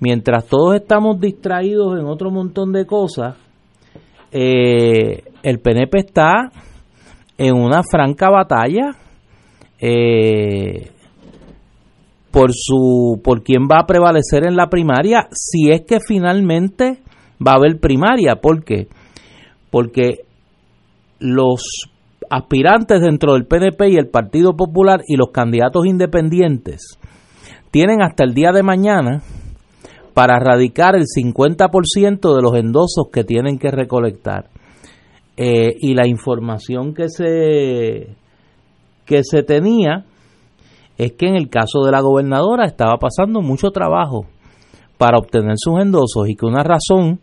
mientras todos estamos distraídos en otro montón de cosas, eh, el PNP está en una franca batalla eh, por su por quién va a prevalecer en la primaria si es que finalmente va a haber primaria ¿por qué? porque los aspirantes dentro del PNP y el Partido Popular y los candidatos independientes tienen hasta el día de mañana para radicar el 50% de los endosos que tienen que recolectar. Eh, y la información que se que se tenía es que en el caso de la gobernadora estaba pasando mucho trabajo para obtener sus endosos y que una razón,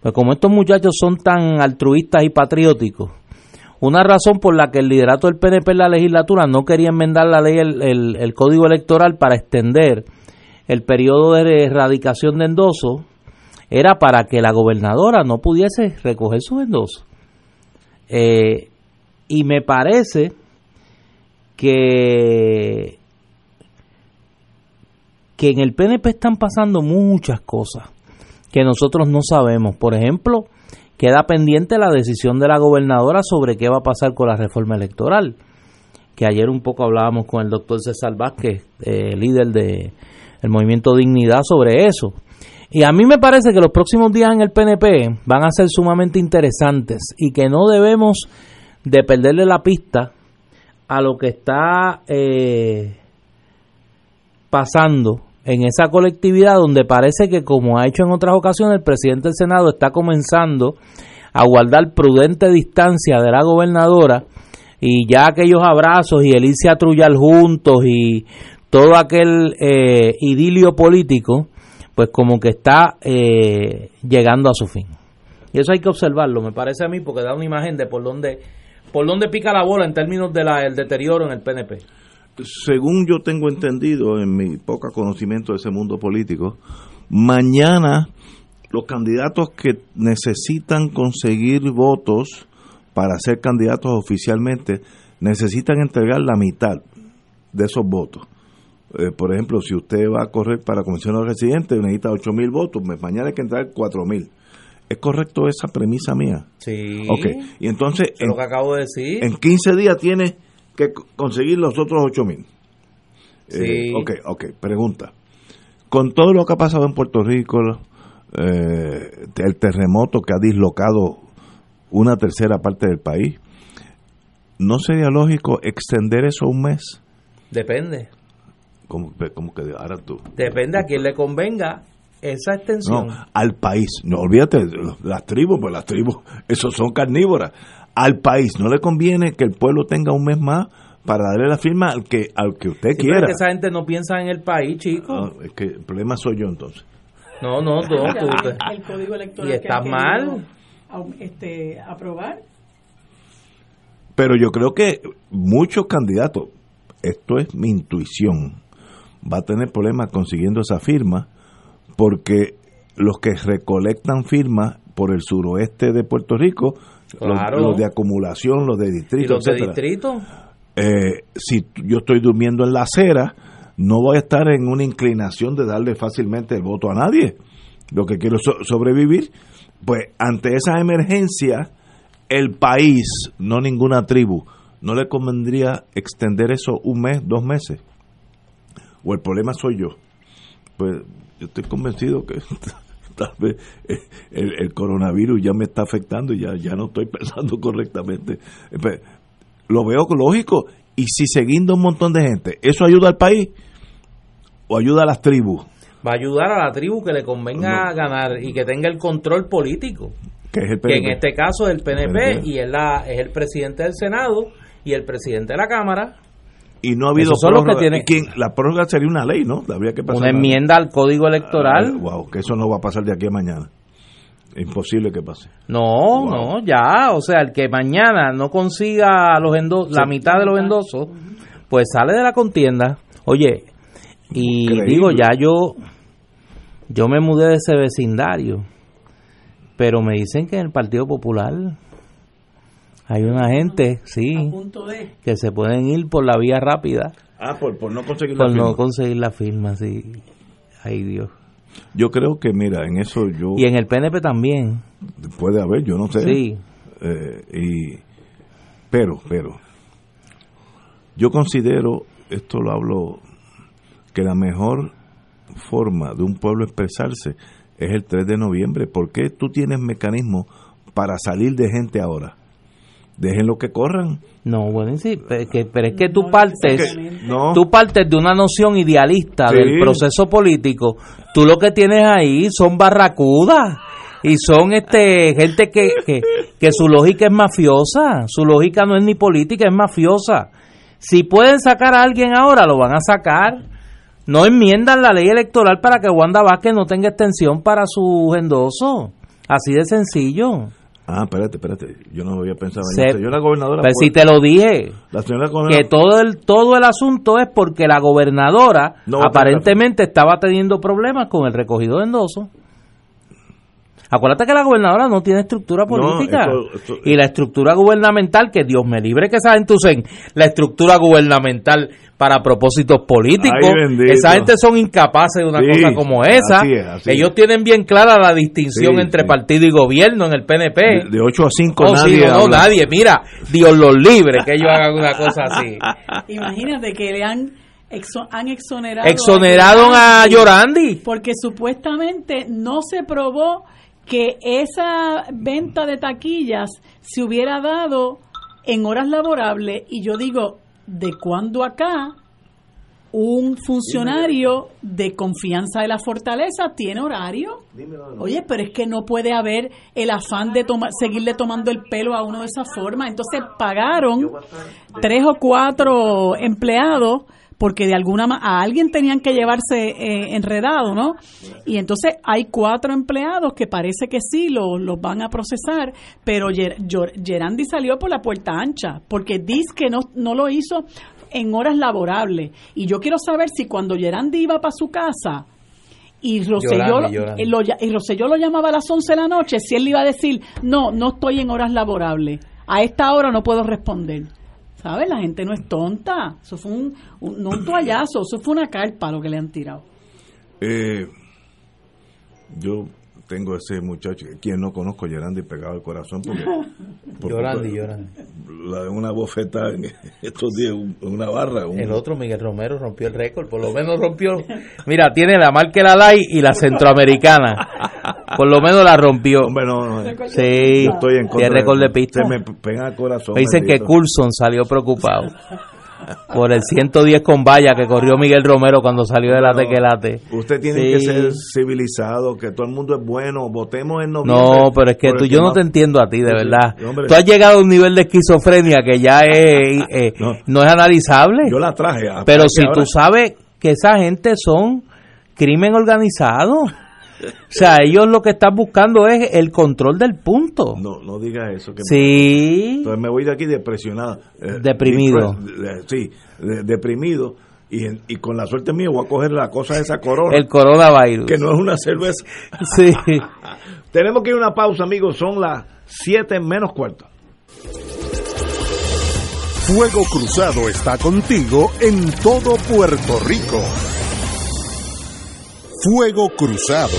pues como estos muchachos son tan altruistas y patrióticos, una razón por la que el liderato del PNP en la legislatura no quería enmendar la ley, el, el- código electoral para extender el periodo de erradicación de endosos, era para que la gobernadora no pudiese recoger sus endosos. Eh, y me parece que que en el PNP están pasando muchas cosas que nosotros no sabemos. Por ejemplo, queda pendiente la decisión de la gobernadora sobre qué va a pasar con la reforma electoral. Que ayer un poco hablábamos con el doctor César Vázquez, eh, líder de el movimiento Dignidad, sobre eso. Y a mí me parece que los próximos días en el PNP van a ser sumamente interesantes y que no debemos de perderle la pista a lo que está eh, pasando en esa colectividad donde parece que como ha hecho en otras ocasiones el presidente del Senado está comenzando a guardar prudente distancia de la gobernadora y ya aquellos abrazos y el irse a trullar juntos y todo aquel eh, idilio político pues como que está eh, llegando a su fin. Y eso hay que observarlo me parece a mí porque da una imagen de por dónde por dónde pica la bola en términos del deterioro en el PNP según yo tengo entendido en mi poco conocimiento de ese mundo político, mañana los candidatos que necesitan conseguir votos para ser candidatos oficialmente necesitan entregar la mitad de esos votos. Eh, por ejemplo, si usted va a correr para comisionado residente, necesita 8 mil votos, mañana hay que entrar 4 mil. ¿Es correcto esa premisa mía? Sí. Ok, y entonces Es lo que acabo de decir. en 15 días tiene que co- conseguir los otros 8 mil. Sí. ok, ok, pregunta. Con todo lo que ha pasado en Puerto Rico, eh, el terremoto que ha dislocado una tercera parte del país, ¿no sería lógico extender eso un mes? Depende. Como, como que ahora tú. Depende a quién le convenga esa extensión. No, al país. No olvídate, las tribus, pues las tribus, [LAUGHS] esos son carnívoras. Al país no le conviene que el pueblo tenga un mes más para darle la firma al que al que usted Sí, pero es quiera. que esa gente no piensa en el país, chico. Ah, es que el problema soy yo entonces. No, no, no. tú el código electoral y que han mal. este, aprobar. Pero yo creo que muchos candidatos, esto es mi intuición, va a tener problemas consiguiendo esa firma porque los que recolectan firmas por el suroeste de Puerto Rico, Claro. los, de acumulación, los de ¿Y distrito, los de distrito? eh, si yo estoy durmiendo en la acera, no voy a estar en una inclinación de darle fácilmente el voto a nadie. Lo que quiero es so- sobrevivir. Pues ante esa emergencia, el país, no ninguna tribu, no le convendría extender eso un mes, dos meses. O el problema soy yo. Pues yo estoy convencido que [LAUGHS] tal vez eh, el, el coronavirus ya me está afectando y ya, ya no estoy [LAUGHS] pensando correctamente. Eh, pues, lo veo lógico. Y si se guinda un montón de gente, ¿eso ayuda al país o ayuda a las tribus? Va a ayudar a la tribu que le convenga ganar y que tenga el control político. Que es el Que en este caso es el PNP, PNP. y es, la, es el presidente del Senado y el presidente de la Cámara. Y no ha habido Esos son los que prórroga. tienen- ¿Y quién? La prórroga sería una ley, ¿no? Habría que pasar Una enmienda al código electoral. Ah, wow, que eso no va a pasar de aquí a mañana. Imposible que pase. No, no, ya, o sea, el que mañana no consiga los la mitad de los endosos, pues sale de la contienda. Oye, y Increíble. digo, ya yo yo me mudé de ese vecindario, pero me dicen que en el Partido Popular hay una gente, sí, Punto de. que se pueden ir por la vía rápida Ah, por, por no conseguir por la no firma. conseguir la firma, sí. Ay Dios. Yo creo que, mira, en eso yo... Y en el PNP también. Puede haber, yo no sé. Sí. Eh, y, pero, pero, yo considero, esto lo hablo, que la mejor forma de un pueblo expresarse es el 3 de noviembre. ¿Por qué tú tienes mecanismos para salir de gente ahora? Déjenlo que corran. No, bueno, sí, pero es que, pero es que tú partes, No. tú partes de una noción idealista Sí. del proceso político. Tú lo que tienes ahí son barracudas y son este gente que, que, que su lógica es mafiosa, su lógica no es ni política, es mafiosa. Si pueden sacar a alguien ahora, lo van a sacar. No enmiendan la ley electoral para que Wanda Vázquez no tenga extensión para su endoso. Así de sencillo. Ah, espérate, espérate. Yo no había pensado en Se- eso. Yo la gobernadora. Pues puede- si te lo dije, La señora gobernadora- que todo el todo el asunto es porque la gobernadora No aparentemente estaba teniendo problemas con el recogido de endoso. Acuérdate que la gobernadora no tiene estructura No, política. y la estructura gubernamental, que Dios me libre que esa gente usen la estructura gubernamental para propósitos políticos. Ay, esa gente son incapaces de una Sí, cosa como esa. así es, así Ellos es. tienen bien clara la distinción Sí, entre sí. partido y gobierno en el PNP. De, de 8 a 5 Oh, nadie no, no, habla. nadie. Mira, Dios los libre que ellos hagan una cosa así. [LAUGHS] Imagínate que le han, exo- han exonerado. Exoneraron a Yorandi. Porque supuestamente no se probó que esa venta de taquillas se hubiera dado en horas laborables. Y yo digo, ¿de cuándo acá un funcionario de confianza de la fortaleza tiene horario? Oye, pero es que no puede haber el afán de tomar, seguirle tomando el pelo a uno de esa forma. Entonces pagaron tres o cuatro empleados porque de alguna a alguien tenían que llevarse eh, enredado, ¿no? Y entonces hay cuatro empleados que parece que sí los los van a procesar, pero Ger- Gerandi salió por la puerta ancha porque dice que no, no lo hizo en horas laborables. Y yo quiero saber si cuando Gerandi iba para su casa y Rosselló, Llorando, llorando. lo, y Rosselló lo llamaba a las 11 de la noche, si él le iba a decir, no, no estoy en horas laborables, a esta hora no puedo responder. ¿Sabes? La gente no es tonta. Eso fue un, un- no un toallazo, eso fue una carpa lo que le han tirado. Eh, yo tengo ese muchacho, quien no conozco, Gerandi, pegado al corazón. Porque, [LAUGHS] por Llorandi, Llorandi. La de una bofeta en estos días, una barra. un- El otro, Miguel Romero, rompió el récord. Por lo menos rompió. Mira, tiene la marca la LAI y la centroamericana. Por lo menos la rompió. Hombre, no, no. Sí, estoy en contra tiene récord de pista. Se me pega al corazón. Me dicen que. Coulson salió preocupado por el 110 con valla que corrió Miguel Romero cuando salió de la No, tequelate. Usted tiene Sí. que ser civilizado, que todo el mundo es bueno, votemos en noviembre. No, pero es que tú, el yo no te entiendo a ti, de Sí, verdad. hombre. Tú has llegado a un nivel de esquizofrenia que ya es, [LAUGHS] eh, no. es analizable. Yo la traje. a- Pero si ahora- tú sabes que esa gente son crimen organizado, O sea, ellos lo que están buscando es el control del punto. No, no diga eso. Que sí. Entonces me voy de aquí depresionado. eh, Deprimido. sí, de- deprimido. Y, y con la suerte mía voy a coger la cosa de esa corona. El coronavirus. Que no es una cerveza. [LAUGHS] Sí. [LAUGHS] Tenemos que ir a una pausa, amigos. Son las 7 menos cuarto. Fuego Cruzado está contigo en todo Puerto Rico. Fuego Cruzado,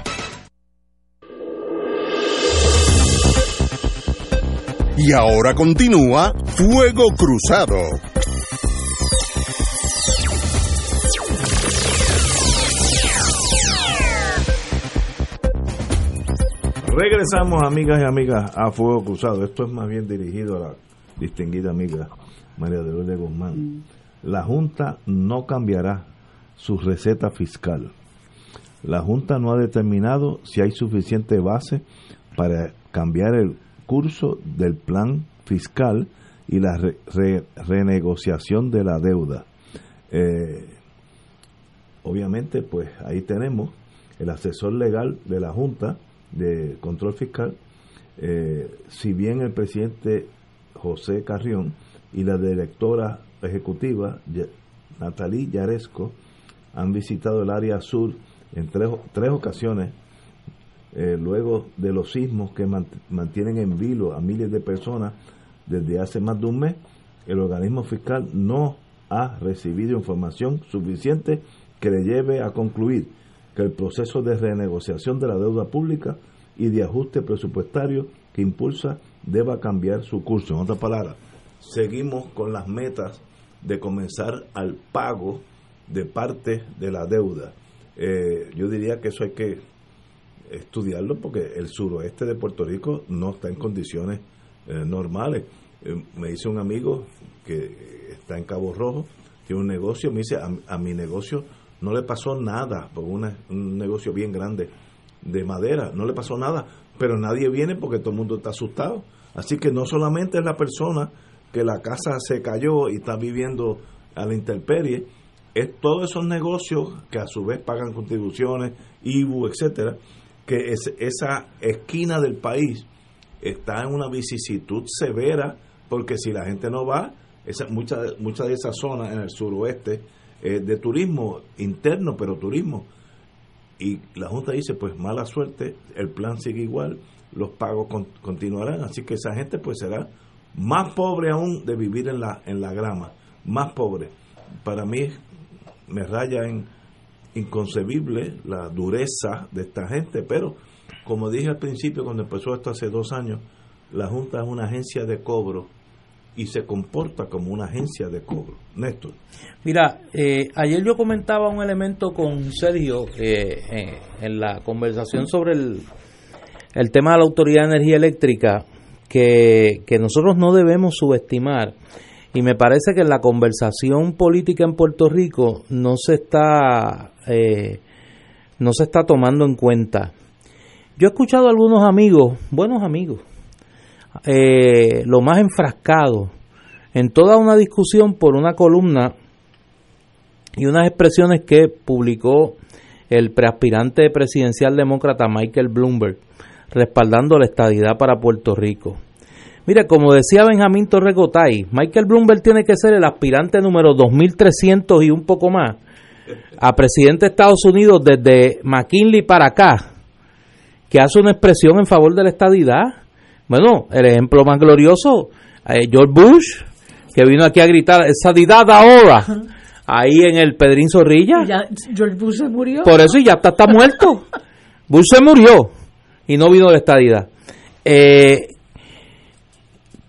Y ahora continúa Fuego Cruzado. Regresamos, amigas y amigas, a Fuego Cruzado. Esto es más bien dirigido a la distinguida amiga María de Lourdes Guzmán. La Junta no cambiará su receta fiscal. La Junta no ha determinado si hay suficiente base para cambiar el curso del plan fiscal y la re- re- renegociación de la deuda. Eh, obviamente, pues ahí tenemos el asesor legal de la Junta de Control Fiscal, eh, si bien el presidente José Carrión y la directora ejecutiva Natalie Yaresco han visitado el área sur en tres, tres ocasiones eh, luego de los sismos que mant- mantienen en vilo a miles de personas desde hace más de un mes, el organismo fiscal no ha recibido información suficiente que le lleve a concluir que el proceso de renegociación de la deuda pública y de ajuste presupuestario que impulsa deba cambiar su curso. En otras palabras, seguimos con las metas de comenzar al pago de parte de la deuda. Eh, yo diría que eso hay que estudiarlo porque el suroeste de Puerto Rico no está en condiciones eh, normales. Eh, me dice un amigo que está en Cabo Rojo, tiene un negocio, me dice, a, mi negocio no le pasó nada, porque una- un negocio bien grande de madera, no le pasó nada, pero nadie viene porque todo el mundo está asustado. Así que no solamente es la persona que la casa se cayó y está viviendo a la intemperie, es todos esos negocios que a su vez pagan contribuciones, IBU, etcétera, que es, esa esquina del país está en una vicisitud severa porque si la gente no va, esa, muchas muchas de esas zonas en el suroeste de turismo interno, pero turismo, y la Junta dice, pues mala suerte, el plan sigue igual, los pagos con- continuarán, así que esa gente pues será más pobre aún de vivir en la, en la grama, más pobre. Para mí me raya en inconcebible la dureza de esta gente, pero como dije al principio cuando empezó esto hace dos años, la Junta es una agencia de cobro y se comporta como una agencia de cobro. Néstor. Mira, eh, ayer yo comentaba un elemento con Sergio eh, en la conversación sobre el, el tema de la Autoridad de Energía Eléctrica que, que nosotros no debemos subestimar y me parece que en la conversación política en Puerto Rico no se está no se está tomando en cuenta. Yo he escuchado a algunos amigos, buenos amigos, eh, lo más enfrascado en toda una discusión por una columna y unas expresiones que publicó el preaspirante presidencial demócrata Michael Bloomberg, respaldando la estadidad para Puerto Rico. Mire, como decía Benjamín Torregotay, Michael Bloomberg tiene que ser el aspirante número 2300 y un poco más a presidente de Estados Unidos desde McKinley para acá, que hace una expresión en favor de la estadidad. Bueno, el ejemplo más glorioso, eh, George Bush, que vino aquí a gritar, estadidad ahora, ahí en el Pedrín Zorrilla. George Bush se murió. Por eso y ya está, está muerto. [LAUGHS] Bush se murió y no vino la estadidad. Eh,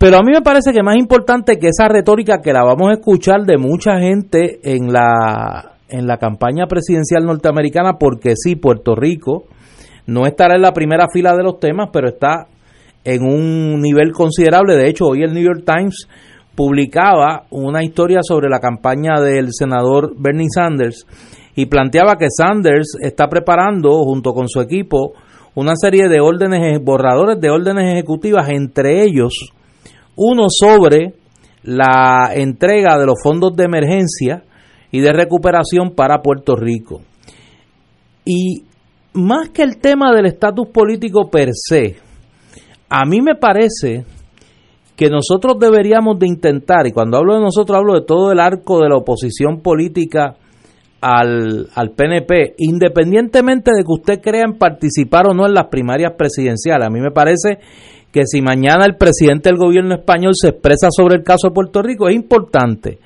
pero a mí me parece que más importante que esa retórica que la vamos a escuchar de mucha gente en la, en la campaña presidencial norteamericana, porque sí, Puerto Rico no estará en la primera fila de los temas, pero está en un nivel considerable. De hecho, hoy el New York Times publicaba una historia sobre la campaña del senador Bernie Sanders y planteaba que Sanders está preparando junto con su equipo una serie de órdenes, borradores de órdenes ejecutivas, entre ellos uno sobre la entrega de los fondos de emergencia y de recuperación para Puerto Rico. Y más que el tema del estatus político per se, a mí me parece que nosotros deberíamos de intentar, y cuando hablo de nosotros hablo de todo el arco de la oposición política al, al PNP, independientemente de que usted crea en participar o no en las primarias presidenciales, a mí me parece que si mañana el presidente del gobierno español se expresa sobre el caso de Puerto Rico, es importante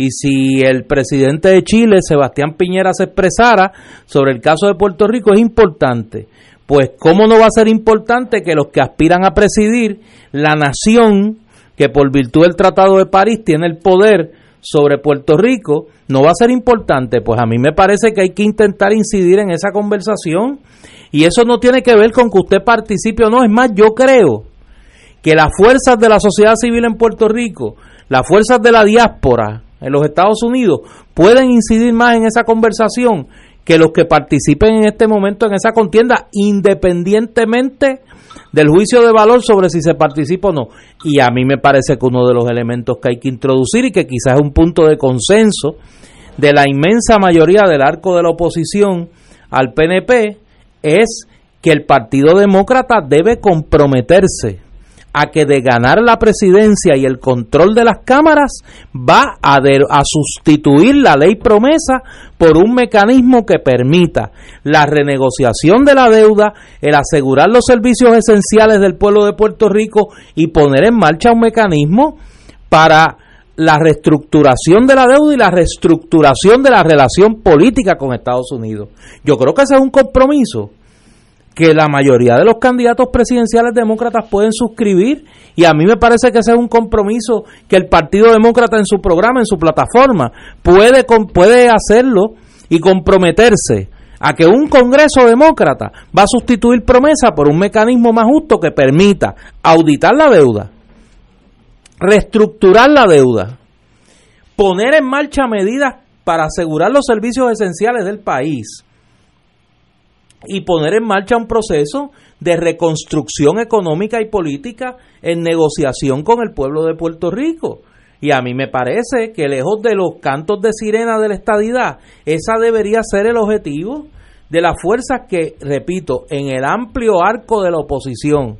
y si el presidente de Chile, Sebastián Piñera, se expresara sobre el caso de Puerto Rico, es importante. Pues, ¿cómo no va a ser importante que los que aspiran a presidir la nación, que por virtud del Tratado de París tiene el poder sobre Puerto Rico, no va a ser importante? Pues a mí me parece que hay que intentar incidir en esa conversación. Y eso no tiene que ver con que usted participe o no. Es más, yo creo que las fuerzas de la sociedad civil en Puerto Rico, las fuerzas de la diáspora, en los Estados Unidos pueden incidir más en esa conversación que los que participen en este momento en esa contienda, independientemente del juicio de valor sobre si se participa o no. Y a mí me parece que uno de los elementos que hay que introducir y que quizás es un punto de consenso de la inmensa mayoría del arco de la oposición al PNP es que el Partido Demócrata debe comprometerse a que de ganar la presidencia y el control de las cámaras va a, sustituir la ley promesa por un mecanismo que permita la renegociación de la deuda, el asegurar los servicios esenciales del pueblo de Puerto Rico y poner en marcha un mecanismo para la reestructuración de la deuda y la reestructuración de la relación política con Estados Unidos. Yo creo que ese es un compromiso que la mayoría de los candidatos presidenciales demócratas pueden suscribir y a mí me parece que ese es un compromiso que el Partido Demócrata en su programa, en su plataforma, puede, puede hacerlo y comprometerse a que un Congreso demócrata va a sustituir promesa por un mecanismo más justo que permita auditar la deuda, reestructurar la deuda, poner en marcha medidas para asegurar los servicios esenciales del país, y poner en marcha un proceso de reconstrucción económica y política en negociación con el pueblo de Puerto Rico. Y a mí me parece que lejos de los cantos de sirena de la estadidad, esa debería ser el objetivo de las fuerzas que, repito, en el amplio arco de la oposición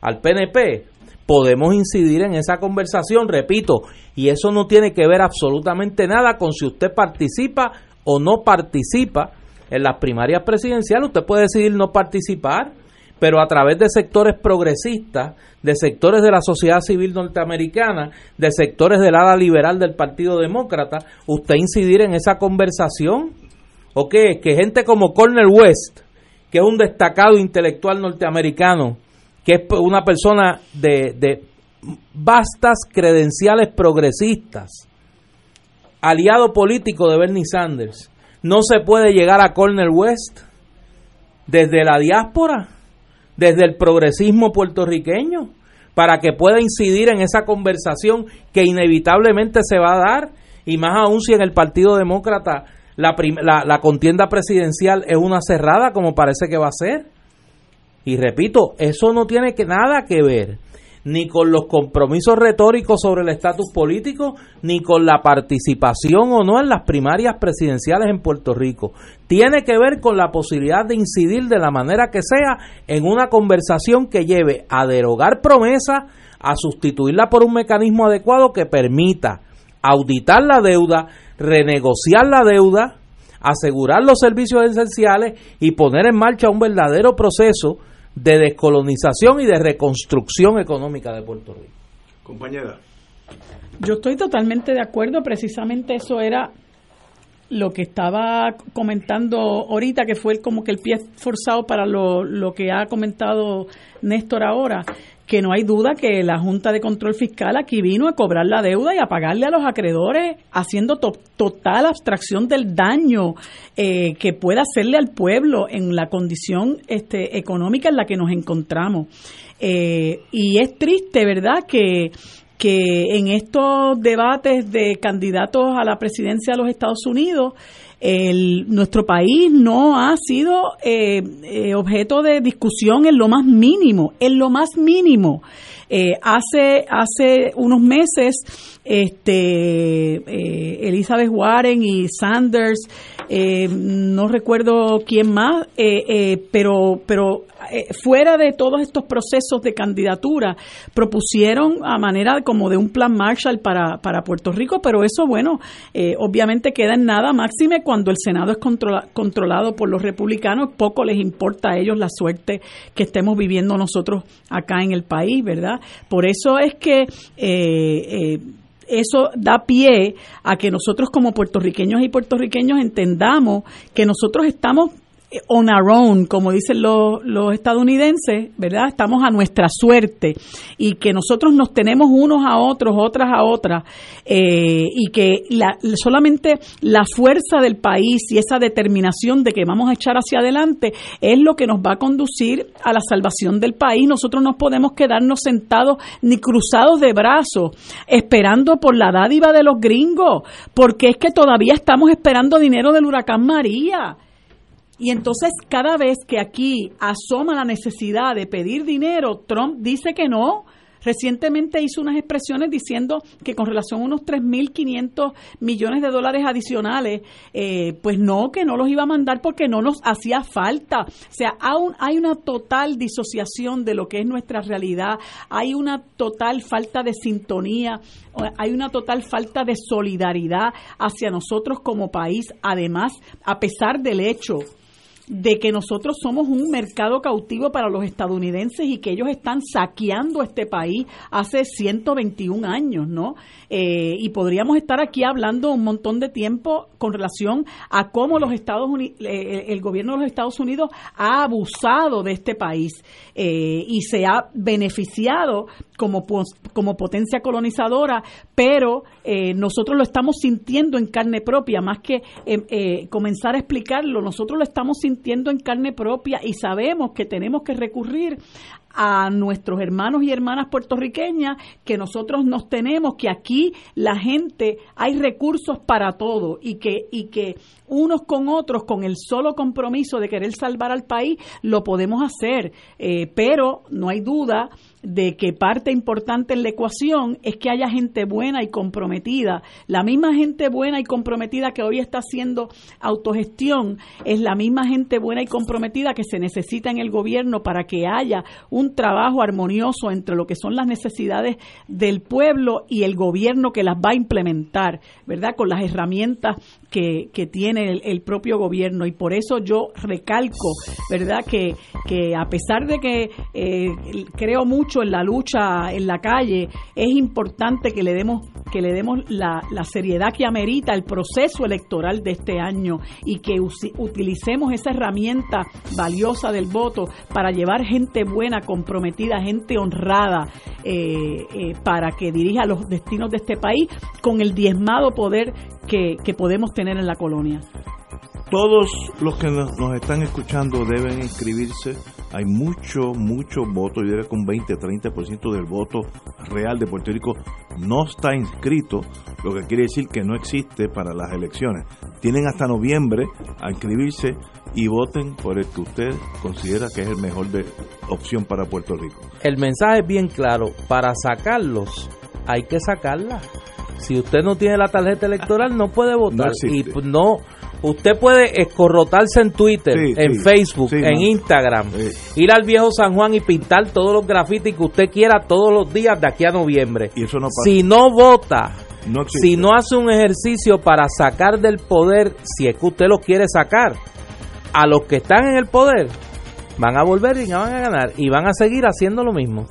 al PNP, podemos incidir en esa conversación, repito, y eso no tiene que ver absolutamente nada con si usted participa o no participa en las primarias presidenciales usted puede decidir no participar, pero a través de sectores progresistas, de sectores de la sociedad civil norteamericana, de sectores del ala liberal del Partido Demócrata, usted incidir en esa conversación. ¿O qué? Que gente como Cornel West, que es un destacado intelectual norteamericano, que es una persona de, de vastas credenciales progresistas, aliado político de Bernie Sanders, no se puede llegar a Cornel West desde la diáspora, desde el progresismo puertorriqueño, para que pueda incidir en esa conversación que inevitablemente se va a dar, y más aún si en el Partido Demócrata la, la, la contienda presidencial es una cerrada como parece que va a ser. Y repito, eso no tiene que, nada que ver ni con los compromisos retóricos sobre el estatus político, ni con la participación o no en las primarias presidenciales en Puerto Rico. Tiene que ver con la posibilidad de incidir de la manera que sea en una conversación que lleve a derogar promesas, a sustituirla por un mecanismo adecuado que permita auditar la deuda, renegociar la deuda, asegurar los servicios esenciales y poner en marcha un verdadero proceso de descolonización y de reconstrucción económica de Puerto Rico. Compañera. Yo estoy totalmente de acuerdo, precisamente eso era lo que estaba comentando ahorita, que fue como que el pie forzado para lo, lo que ha comentado Néstor ahora, que no hay duda que la Junta de Control Fiscal aquí vino a cobrar la deuda y a pagarle a los acreedores, haciendo total abstracción del daño eh, que puede hacerle al pueblo en la condición este, económica en la que nos encontramos. Eh, y es triste, ¿verdad?, que que en estos debates de candidatos a la presidencia de los Estados Unidos, nuestro país no ha sido eh, eh, objeto de discusión en lo más mínimo, en lo más mínimo. Eh, hace, hace unos meses, este, Elizabeth Warren y Sanders, no recuerdo quién más, pero, pero eh, fuera de todos estos procesos de candidatura, propusieron a manera como de un plan Marshall para, para Puerto Rico, pero eso, bueno, eh, obviamente queda en nada máxime cuando el Senado es controlado por los republicanos, poco les importa a ellos la suerte que estemos viviendo nosotros acá en el país, ¿verdad? Por eso es que... Eh, eso da pie a que nosotros como puertorriqueños y puertorriqueños entendamos que nosotros estamos on our own, como dicen los, estadounidenses, ¿verdad? Estamos a nuestra suerte y que nosotros nos tenemos unos a otros, otras a otras, eh, y que la, solamente la fuerza del país y esa determinación de que vamos a echar hacia adelante es lo que nos va a conducir a la salvación del país. Nosotros no podemos quedarnos sentados ni cruzados de brazos esperando por la dádiva de los gringos, porque es que todavía estamos esperando dinero del huracán María. Y entonces cada vez que aquí asoma la necesidad de pedir dinero, Trump dice que no. Recientemente hizo unas expresiones diciendo que con relación a unos 3.500 millones de dólares adicionales, eh, pues no, que no los iba a mandar porque no nos hacía falta. O sea, aún hay una total disociación de lo que es nuestra realidad, hay una total falta de sintonía, hay una total falta de solidaridad hacia nosotros como país, además, a pesar del hecho de que nosotros somos un mercado cautivo para los estadounidenses y que ellos están saqueando este país hace 121 años, ¿no? Eh, y podríamos estar aquí hablando un montón de tiempo con relación a cómo los Estados Unidos, eh, el gobierno de los Estados Unidos ha abusado de este país eh, y se ha beneficiado como, como potencia colonizadora, pero nosotros lo estamos sintiendo en carne propia, más que comenzar a explicarlo, nosotros lo estamos sintiendo sintiendo en carne propia y sabemos que tenemos que recurrir a nuestros hermanos y hermanas puertorriqueñas que nosotros nos tenemos, que aquí la gente hay recursos para todo y que, y que unos con otros, con el solo compromiso de querer salvar al país, lo podemos hacer. Eh, pero no hay duda de que parte importante en la ecuación es que haya gente buena y comprometida. La misma gente buena y comprometida que hoy está haciendo autogestión es la misma gente buena y comprometida que se necesita en el gobierno para que haya un trabajo armonioso entre lo que son las necesidades del pueblo y el gobierno que las va a implementar, ¿verdad? Con las herramientas que, tiene el, propio gobierno. Y por eso yo recalco, ¿verdad? Que, que a pesar de que eh, creo mucho en la lucha en la calle, es importante que le demos, que le demos la, seriedad que amerita el proceso electoral de este año y que utilicemos esa herramienta valiosa del voto para llevar gente buena, comprometida, gente honrada eh, eh, para que dirija los destinos de este país con el diezmado poder que, que podemos tener en la colonia. Todos los que nos nos están escuchando deben inscribirse. Hay mucho, mucho voto. Yo diría que un 20-30% del voto real de Puerto Rico no está inscrito, lo que quiere decir que no existe para las elecciones. Tienen hasta noviembre a inscribirse y voten por el que usted considera que es el mejor de opción para Puerto Rico. El mensaje es bien claro. Para sacarlos, hay que sacarla. Si usted no tiene la tarjeta electoral, no puede [LAUGHS] votar. y existe. pues, no, usted puede escorrotarse en Twitter, Sí, en sí, Facebook, sí, en no. Instagram, ir al viejo San Juan y pintar todos los grafitis que usted quiera todos los días de aquí a noviembre. Y eso no pasa. Si no vota, No si no hace un ejercicio para sacar del poder, si es que usted lo quiere sacar, a los que están en el poder, van a volver y van a ganar y van a seguir haciendo lo mismo.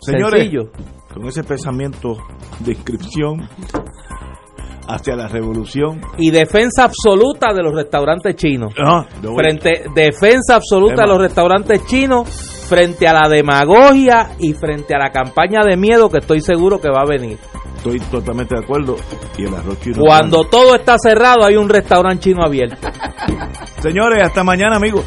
Señores, Sencillo. Con ese pensamiento de inscripción hacia la revolución, y defensa absoluta de los restaurantes chinos. Frente defensa absoluta de los restaurantes chinos frente a la demagogia y frente a la campaña de miedo que estoy seguro que va a venir. estoy totalmente de acuerdo. Y el arroz chino. Cuando todo está cerrado hay un restaurante chino abierto. Señores, hasta mañana, amigos.